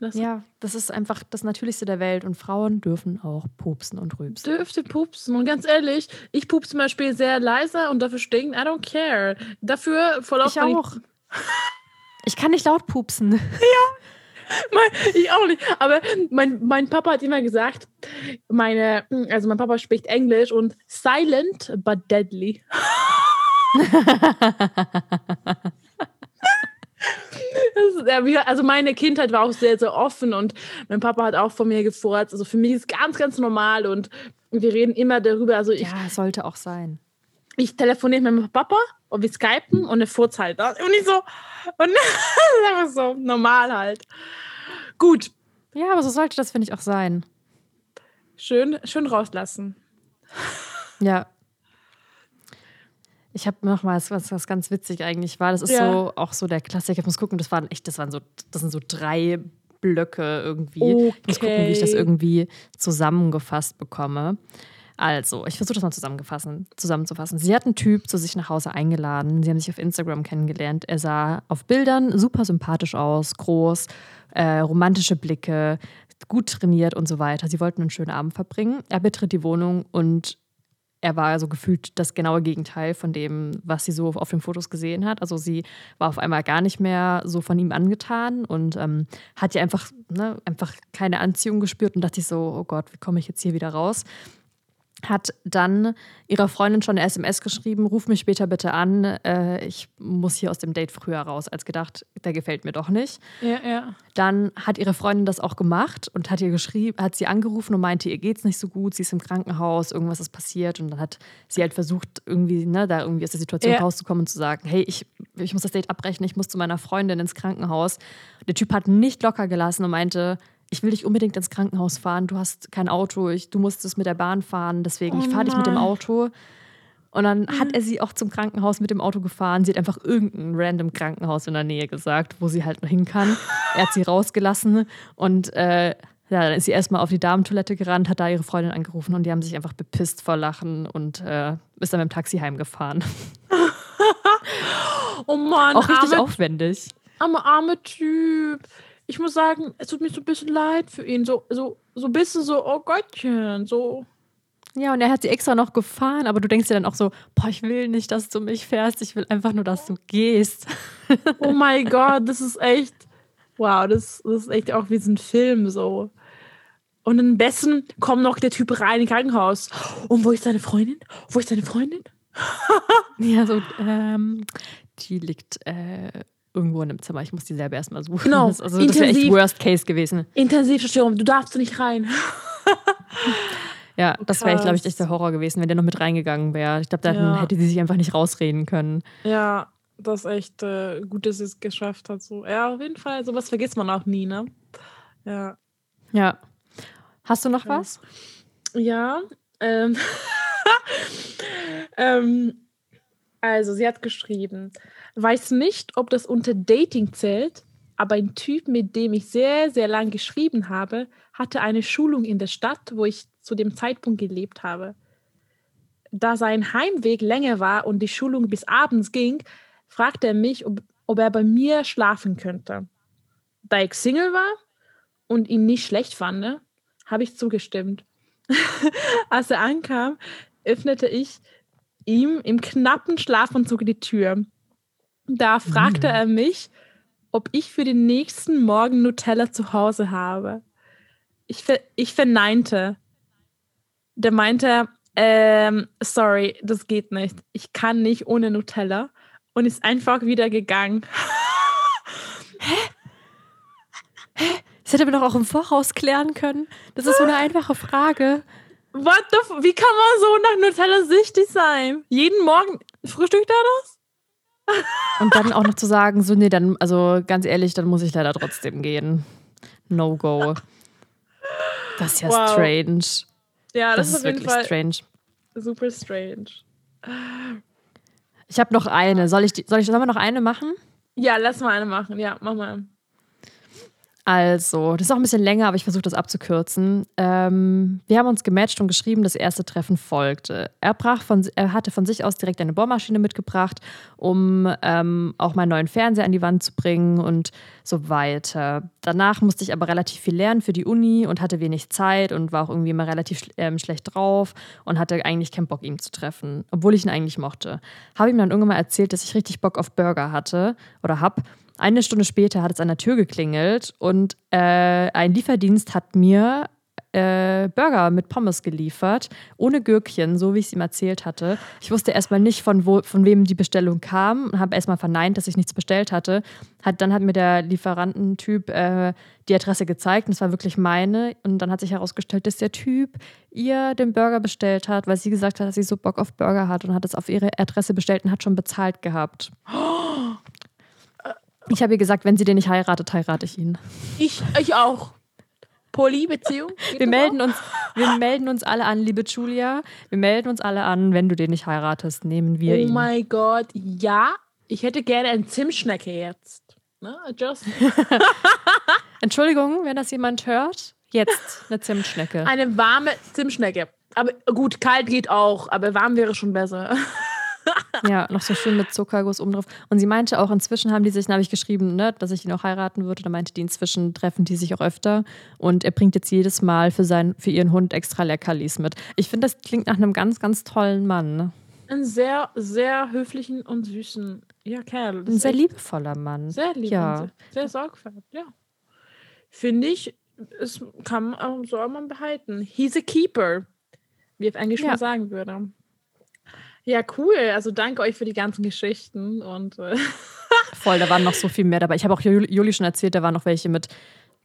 Das ja, das ist einfach das Natürlichste der Welt und Frauen dürfen auch pupsen und rübsen. Dürfte pupsen und ganz ehrlich, ich pupse zum Beispiel sehr leise und dafür stinken, I don't care. Dafür voll Ich auch. Ich kann nicht laut pupsen. [LAUGHS] [LAUGHS] Ja. Mein, ich auch nicht. Aber mein, mein Papa hat immer gesagt, meine, also mein Papa spricht Englisch und silent but deadly. [LAUGHS] also meine Kindheit war auch sehr, sehr offen und mein Papa hat auch von mir gefurzt. Also für mich ist ganz, ganz normal und wir reden immer darüber. Also ich, ja, sollte auch sein. Ich telefoniere mit meinem Papa und wir skypen und er furzt halt. Und ich so, und [LAUGHS] einfach so, normal halt. Gut. Ja, aber so sollte das, finde ich, auch sein. Schön, schön rauslassen. Ja, ich habe noch mal was, was ganz witzig eigentlich war. Das ist ja. so auch so der Klassiker. Ich muss gucken, das waren echt, das waren so, das sind so drei Blöcke irgendwie. Okay. Ich muss gucken, wie ich das irgendwie zusammengefasst bekomme. Also, ich versuche das mal zusammenzufassen, zusammenzufassen. Sie hat einen Typ zu sich nach Hause eingeladen. Sie haben sich auf Instagram kennengelernt. Er sah auf Bildern super sympathisch aus, groß, äh, romantische Blicke, gut trainiert und so weiter. Sie wollten einen schönen Abend verbringen. Er betritt die Wohnung und er war so gefühlt das genaue Gegenteil von dem, was sie so auf den Fotos gesehen hat. Also sie war auf einmal gar nicht mehr so von ihm angetan und ähm, hat ja einfach, ne, einfach keine Anziehung gespürt und dachte sich so, oh Gott, wie komme ich jetzt hier wieder raus? Hat dann ihrer Freundin schon eine SMS geschrieben, ruf mich später bitte an, äh, ich muss hier aus dem Date früher raus, als gedacht, der gefällt mir doch nicht. Ja, ja. Dann hat ihre Freundin das auch gemacht und hat ihr geschrieben, hat sie angerufen und meinte, ihr geht's nicht so gut, sie ist im Krankenhaus, irgendwas ist passiert und dann hat sie halt versucht, irgendwie, ne, da irgendwie aus der Situation ja. rauszukommen und zu sagen, hey, ich, ich muss das Date abbrechen, ich muss zu meiner Freundin ins Krankenhaus. Der Typ hat nicht locker gelassen und meinte, ich will dich unbedingt ins Krankenhaus fahren, du hast kein Auto, ich, du musst es mit der Bahn fahren, deswegen oh ich fahre dich mit dem Auto. Und dann mhm. hat er sie auch zum Krankenhaus mit dem Auto gefahren. Sie hat einfach irgendein random Krankenhaus in der Nähe gesagt, wo sie halt noch hin kann. er hat sie rausgelassen und äh, ja, dann ist sie erstmal auf die Damentoilette gerannt, hat da ihre Freundin angerufen und die haben sich einfach bepisst vor Lachen und äh, ist dann mit dem Taxi heimgefahren. [LAUGHS] oh Mann, auch richtig arme, aufwendig. Arme, arme Typ ich muss sagen, es tut mir so ein bisschen leid für ihn. So, so, so ein bisschen so, oh Gottchen, so. Ja, und er hat sie extra noch gefahren, aber du denkst dir dann auch so, boah, ich will nicht, dass du mich fährst, ich will einfach nur, dass du gehst. [LAUGHS] Oh mein Gott, das ist echt, wow, das, das ist echt auch wie so ein Film so. Und am besten kommt noch der Typ rein in Krankenhaus. Und wo ist deine Freundin? Wo ist deine Freundin? [LAUGHS] ja, so, ähm, die liegt äh, irgendwo in einem Zimmer. Ich muss die selber erstmal suchen. Genau. Das, also, das wäre echt Worst Case gewesen. Intensivstation, du darfst nicht rein. [LAUGHS] ja, das wäre, glaube ich, echt der Horror gewesen, wenn der noch mit reingegangen wäre. Ich glaube, dann ja. hätte sie sich einfach nicht rausreden können. Ja, das ist echt äh, gut, dass sie es geschafft hat. So. Ja, auf jeden Fall, sowas vergisst man auch nie, ne? Ja. Ja. Hast du noch was? Ja. Ähm, [LAUGHS] ähm, also, sie hat geschrieben, weiß nicht, ob das unter Dating zählt, aber ein Typ, mit dem ich sehr, sehr lang geschrieben habe, hatte eine Schulung in der Stadt, wo ich zu dem Zeitpunkt gelebt habe. Da sein Heimweg länger war und die Schulung bis abends ging, fragte er mich, ob, ob er bei mir schlafen könnte. Da ich Single war und ihn nicht schlecht fand, habe ich zugestimmt. [LAUGHS] Als er ankam, öffnete ich ihm im knappen Schlafanzug die Tür. Da fragte mm. er mich, ob ich für den nächsten Morgen Nutella zu Hause habe. Ich, ver ich verneinte. Der meinte, ähm, sorry, das geht nicht. Ich kann nicht ohne Nutella. Und ist einfach wieder gegangen. [LAUGHS] Hä? Hä? Das hätte man doch auch im Voraus klären können. Das ist so eine einfache Frage. What the f Wie kann man so nach Nutella süchtig sein? Jeden Morgen frühstückt er das? Und dann auch noch zu sagen, so, nee, dann, also ganz ehrlich, dann muss ich leider trotzdem gehen. No go. Das ist ja wow. strange. Ja, das, das ist, auf jeden Fall strange. Super strange. Ich habe noch eine. Soll ich, die, soll ich, sollen wir noch eine machen? Ja, lass mal eine machen. Ja, mach mal. Also, das ist auch ein bisschen länger, aber ich versuche das abzukürzen. Ähm, wir haben uns gematcht und geschrieben, das erste Treffen folgte. Er, brach von, er hatte von sich aus direkt eine Bohrmaschine mitgebracht, um ähm, auch meinen neuen Fernseher an die Wand zu bringen und so weiter. Danach musste ich aber relativ viel lernen für die Uni und hatte wenig Zeit und war auch irgendwie immer relativ ähm, schlecht drauf und hatte eigentlich keinen Bock, ihn zu treffen, obwohl ich ihn eigentlich mochte. Habe ihm dann irgendwann mal erzählt, dass ich richtig Bock auf Burger hatte oder hab eine Stunde später hat es an der Tür geklingelt und äh, ein Lieferdienst hat mir äh, Burger mit Pommes geliefert, ohne Gürkchen, so wie ich es ihm erzählt hatte. Ich wusste erstmal nicht, von, wo, von wem die Bestellung kam und habe erstmal verneint, dass ich nichts bestellt hatte. Hat, dann hat mir der Lieferantentyp äh, die Adresse gezeigt und es war wirklich meine. Und dann hat sich herausgestellt, dass der Typ ihr den Burger bestellt hat, weil sie gesagt hat, dass sie so Bock auf Burger hat und hat es auf ihre Adresse bestellt und hat schon bezahlt gehabt. [GASPS] Oh. Ich habe ihr gesagt, wenn sie den nicht heiratet, heirate ich ihn. Ich, ich auch. Polybeziehung? Wir melden, uns, wir melden uns alle an, liebe Julia. Wir melden uns alle an, wenn du den nicht heiratest, nehmen wir oh ihn. Oh mein Gott, ja. Ich hätte gerne eine Zimtschnecke jetzt. Ne? Just. [LAUGHS] Entschuldigung, wenn das jemand hört. Jetzt eine Zimtschnecke. Eine warme Zimtschnecke. Aber gut, kalt geht auch, aber warm wäre schon besser. [LAUGHS] ja, noch so schön mit Zuckerguss oben drauf. Und sie meinte auch, inzwischen haben die sich, dann habe ich geschrieben, ne, dass ich ihn auch heiraten würde. Da meinte die, inzwischen treffen die sich auch öfter. Und er bringt jetzt jedes Mal für, sein, für ihren Hund extra Leckerlis mit. Ich finde, das klingt nach einem ganz, ganz tollen Mann. Ne? Ein sehr, sehr höflichen und süßen ja, Kerl. Ein sehr liebevoller Mann. Sehr lieb ja. sehr, sehr sorgfältig, ja. Finde ich, es kann soll man behalten. He's a keeper, wie ich eigentlich ja. mal sagen würde. Ja, cool. Also danke euch für die ganzen Geschichten und äh [LAUGHS] voll, da waren noch so viel mehr dabei. Ich habe auch Juli schon erzählt, da waren noch welche mit,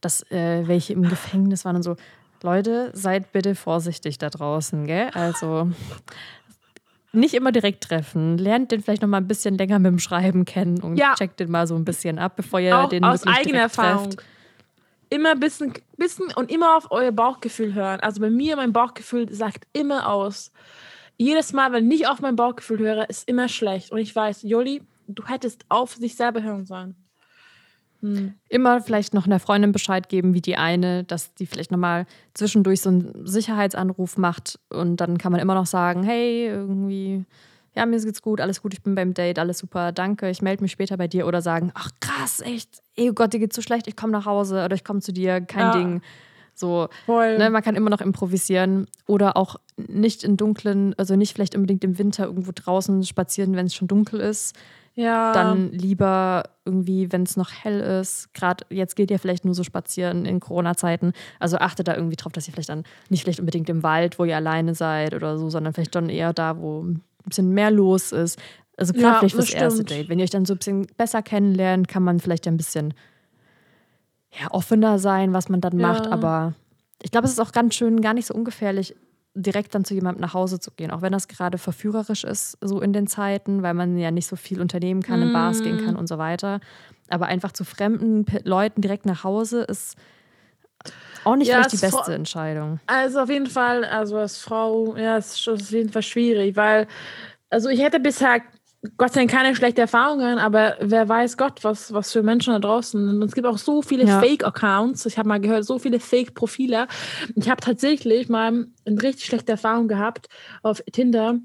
dass äh, welche im Gefängnis waren und so. Leute, seid bitte vorsichtig da draußen, gell? Also nicht immer direkt treffen. Lernt den vielleicht noch mal ein bisschen länger mit dem Schreiben kennen und ja. checkt den mal so ein bisschen ab, bevor ihr auch den aus eigener Erfahrung. Trefft. Immer ein bisschen, bisschen und immer auf euer Bauchgefühl hören. Also bei mir, mein Bauchgefühl sagt immer aus jedes Mal, wenn ich nicht auf mein Bauchgefühl höre, ist immer schlecht. Und ich weiß, Joli, du hättest auf sich selber hören sollen. Hm. Immer vielleicht noch einer Freundin Bescheid geben, wie die eine, dass die vielleicht nochmal zwischendurch so einen Sicherheitsanruf macht und dann kann man immer noch sagen, hey, irgendwie, ja, mir geht's gut, alles gut, ich bin beim Date, alles super, danke, ich melde mich später bei dir oder sagen, ach krass, echt, ey oh Gott, dir geht's so schlecht, ich komme nach Hause oder ich komme zu dir, kein ja. Ding. So, ne, man kann immer noch improvisieren oder auch nicht in dunklen, also nicht vielleicht unbedingt im Winter irgendwo draußen spazieren, wenn es schon dunkel ist. Ja. Dann lieber irgendwie, wenn es noch hell ist. Gerade jetzt geht ihr vielleicht nur so spazieren in Corona-Zeiten. Also achtet da irgendwie drauf, dass ihr vielleicht dann nicht vielleicht unbedingt im Wald, wo ihr alleine seid oder so, sondern vielleicht schon eher da, wo ein bisschen mehr los ist. Also gerade ja, vielleicht fürs erste Date. Wenn ihr euch dann so ein bisschen besser kennenlernt, kann man vielleicht ein bisschen ja, offener sein, was man dann ja. macht. Aber ich glaube, es ist auch ganz schön, gar nicht so ungefährlich, direkt dann zu jemandem nach Hause zu gehen, auch wenn das gerade verführerisch ist, so in den Zeiten, weil man ja nicht so viel unternehmen kann, in Bars gehen kann mm. und so weiter. Aber einfach zu fremden Leuten direkt nach Hause ist auch nicht ja, vielleicht die beste Entscheidung. Also auf jeden Fall, also als Frau, ja, es ist auf jeden Fall schwierig, weil, also ich hätte bisher Gott sei Dank keine schlechten Erfahrungen, aber wer weiß Gott, was, was für Menschen da draußen. Und es gibt auch so viele Ja. Fake-Accounts. Ich habe mal gehört, so viele Fake-Profile. Ich habe tatsächlich mal eine richtig schlechte Erfahrung gehabt auf Tinder.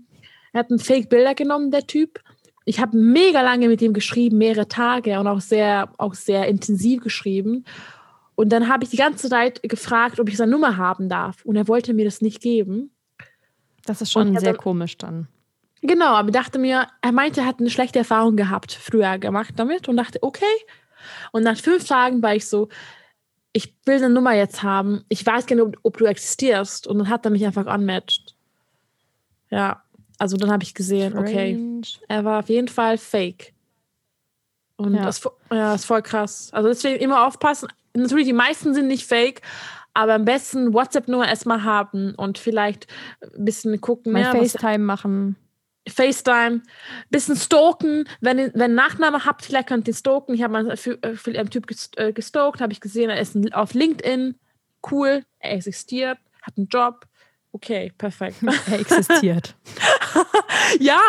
Er hat ein Fake-Bilder genommen, der Typ. Ich habe mega lange mit ihm geschrieben, mehrere Tage und auch sehr, auch sehr intensiv geschrieben. Und dann habe ich die ganze Zeit gefragt, ob ich seine Nummer haben darf. Und er wollte mir das nicht geben. Das ist schon sehr dann- komisch dann. Genau, aber ich dachte mir, er meinte, er hat eine schlechte Erfahrung gehabt, früher gemacht damit und dachte, okay. Und nach fünf Tagen war ich so, ich will eine Nummer jetzt haben. Ich weiß nicht, ob, ob du existierst. Und dann hat er mich einfach unmatched. Ja, also dann habe ich gesehen, okay, Strange. er war auf jeden Fall fake. Und Ja. das, ja, ist voll krass. Also deswegen immer aufpassen. Natürlich, die meisten sind nicht fake, aber am besten WhatsApp-Nummer erstmal haben und vielleicht ein bisschen gucken. Mal ja, FaceTime machen. FaceTime, bisschen stalken. Wenn ihr wenn ihr Nachname habt, vielleicht könnt ihr stalken. Ich habe mal für, äh, für einen Typ äh, gestalkt, habe ich gesehen, er ist auf LinkedIn. Cool, er existiert, hat einen Job. Okay, perfekt. [LAUGHS] Er existiert. [LAUGHS] ja,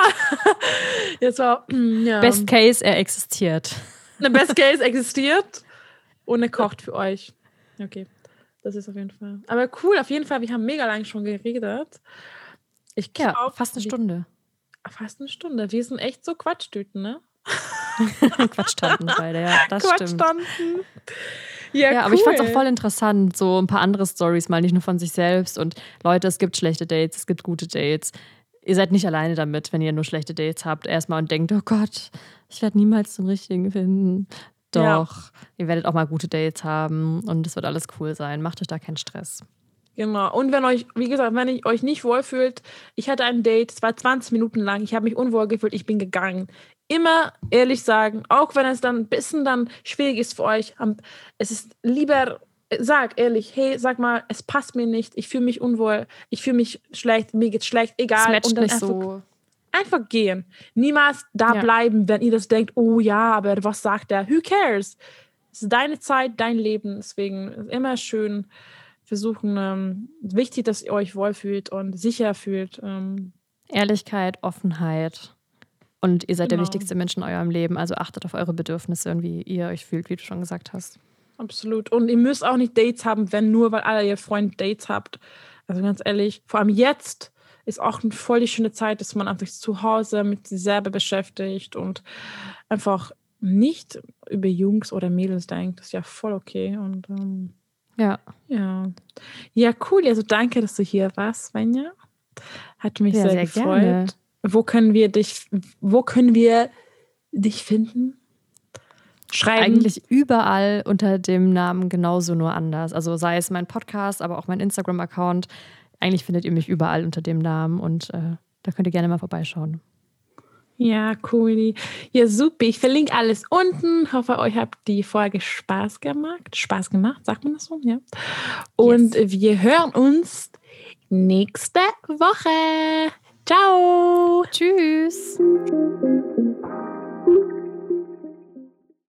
jetzt war ja. Best Case, er existiert. Best [LAUGHS] Case existiert und er kocht für euch. Okay, das ist auf jeden Fall. Aber cool, auf jeden Fall. Wir haben mega lange schon geredet. Ich Ja, glaub, fast eine Stunde. Fast eine Stunde. Wir sind echt so Quatschtüten, ne? [LAUGHS] Quatschtanten beide, ja, das stimmt. Quatschtanten. Ja, Ja, aber ich fand es cool. auch voll interessant, so ein paar andere Stories mal, nicht nur von sich selbst. Und Leute, es gibt schlechte Dates, es gibt gute Dates. Ihr seid nicht alleine damit, wenn ihr nur schlechte Dates habt, erstmal und denkt, oh Gott, ich werde niemals den richtigen finden. Doch, Ja. ihr werdet auch mal gute Dates haben und es wird alles cool sein. Macht euch da keinen Stress. Genau. Und wenn euch, wie gesagt, wenn ihr euch nicht wohlfühlt, ich hatte ein Date, es war 20 Minuten lang, ich habe mich unwohl gefühlt, ich bin gegangen. Immer ehrlich sagen, auch wenn es dann ein bisschen dann schwierig ist für euch, es ist lieber, sag ehrlich, hey, sag mal, es passt mir nicht, ich fühle mich unwohl, ich fühle mich schlecht, mir geht's schlecht, egal. Und dann einfach, so. einfach gehen. Niemals da Ja. bleiben, wenn ihr das denkt, oh ja, aber was sagt er? Who cares? Es ist deine Zeit, dein Leben. Deswegen ist immer schön versuchen, ähm, wichtig, dass ihr euch wohlfühlt und sicher fühlt. Ähm, Ehrlichkeit, Offenheit. Und ihr seid der Genau. wichtigste Mensch in eurem Leben, also achtet auf eure Bedürfnisse und wie ihr euch fühlt, wie du schon gesagt hast. absolut. Und ihr müsst auch nicht Dates haben, wenn nur, weil alle ihr Freunde Dates habt. Also ganz ehrlich, vor allem jetzt ist auch eine voll die schöne Zeit, dass man einfach zu Hause mit sich selber beschäftigt und einfach nicht über Jungs oder Mädels denkt. Das ist ja voll okay. Und ähm, Ja, Ja. Ja, cool. Also danke, dass du hier warst, Svenja. Hat mich Ja, sehr, sehr gefreut. gerne. Wo können wir dich, wo können wir dich finden? Schreiben. eigentlich überall unter dem Namen genauso nur anders. Also sei es mein Podcast, aber auch mein Instagram-Account. Eigentlich findet ihr mich überall unter dem Namen und äh, da könnt ihr gerne mal vorbeischauen. Ja, cool. Ja, super. Ich verlinke alles unten. Hoffe, euch hat die Folge Spaß gemacht. Spaß gemacht, sagt man das so? Ja. Und wir hören uns nächste Woche. Ciao. Tschüss!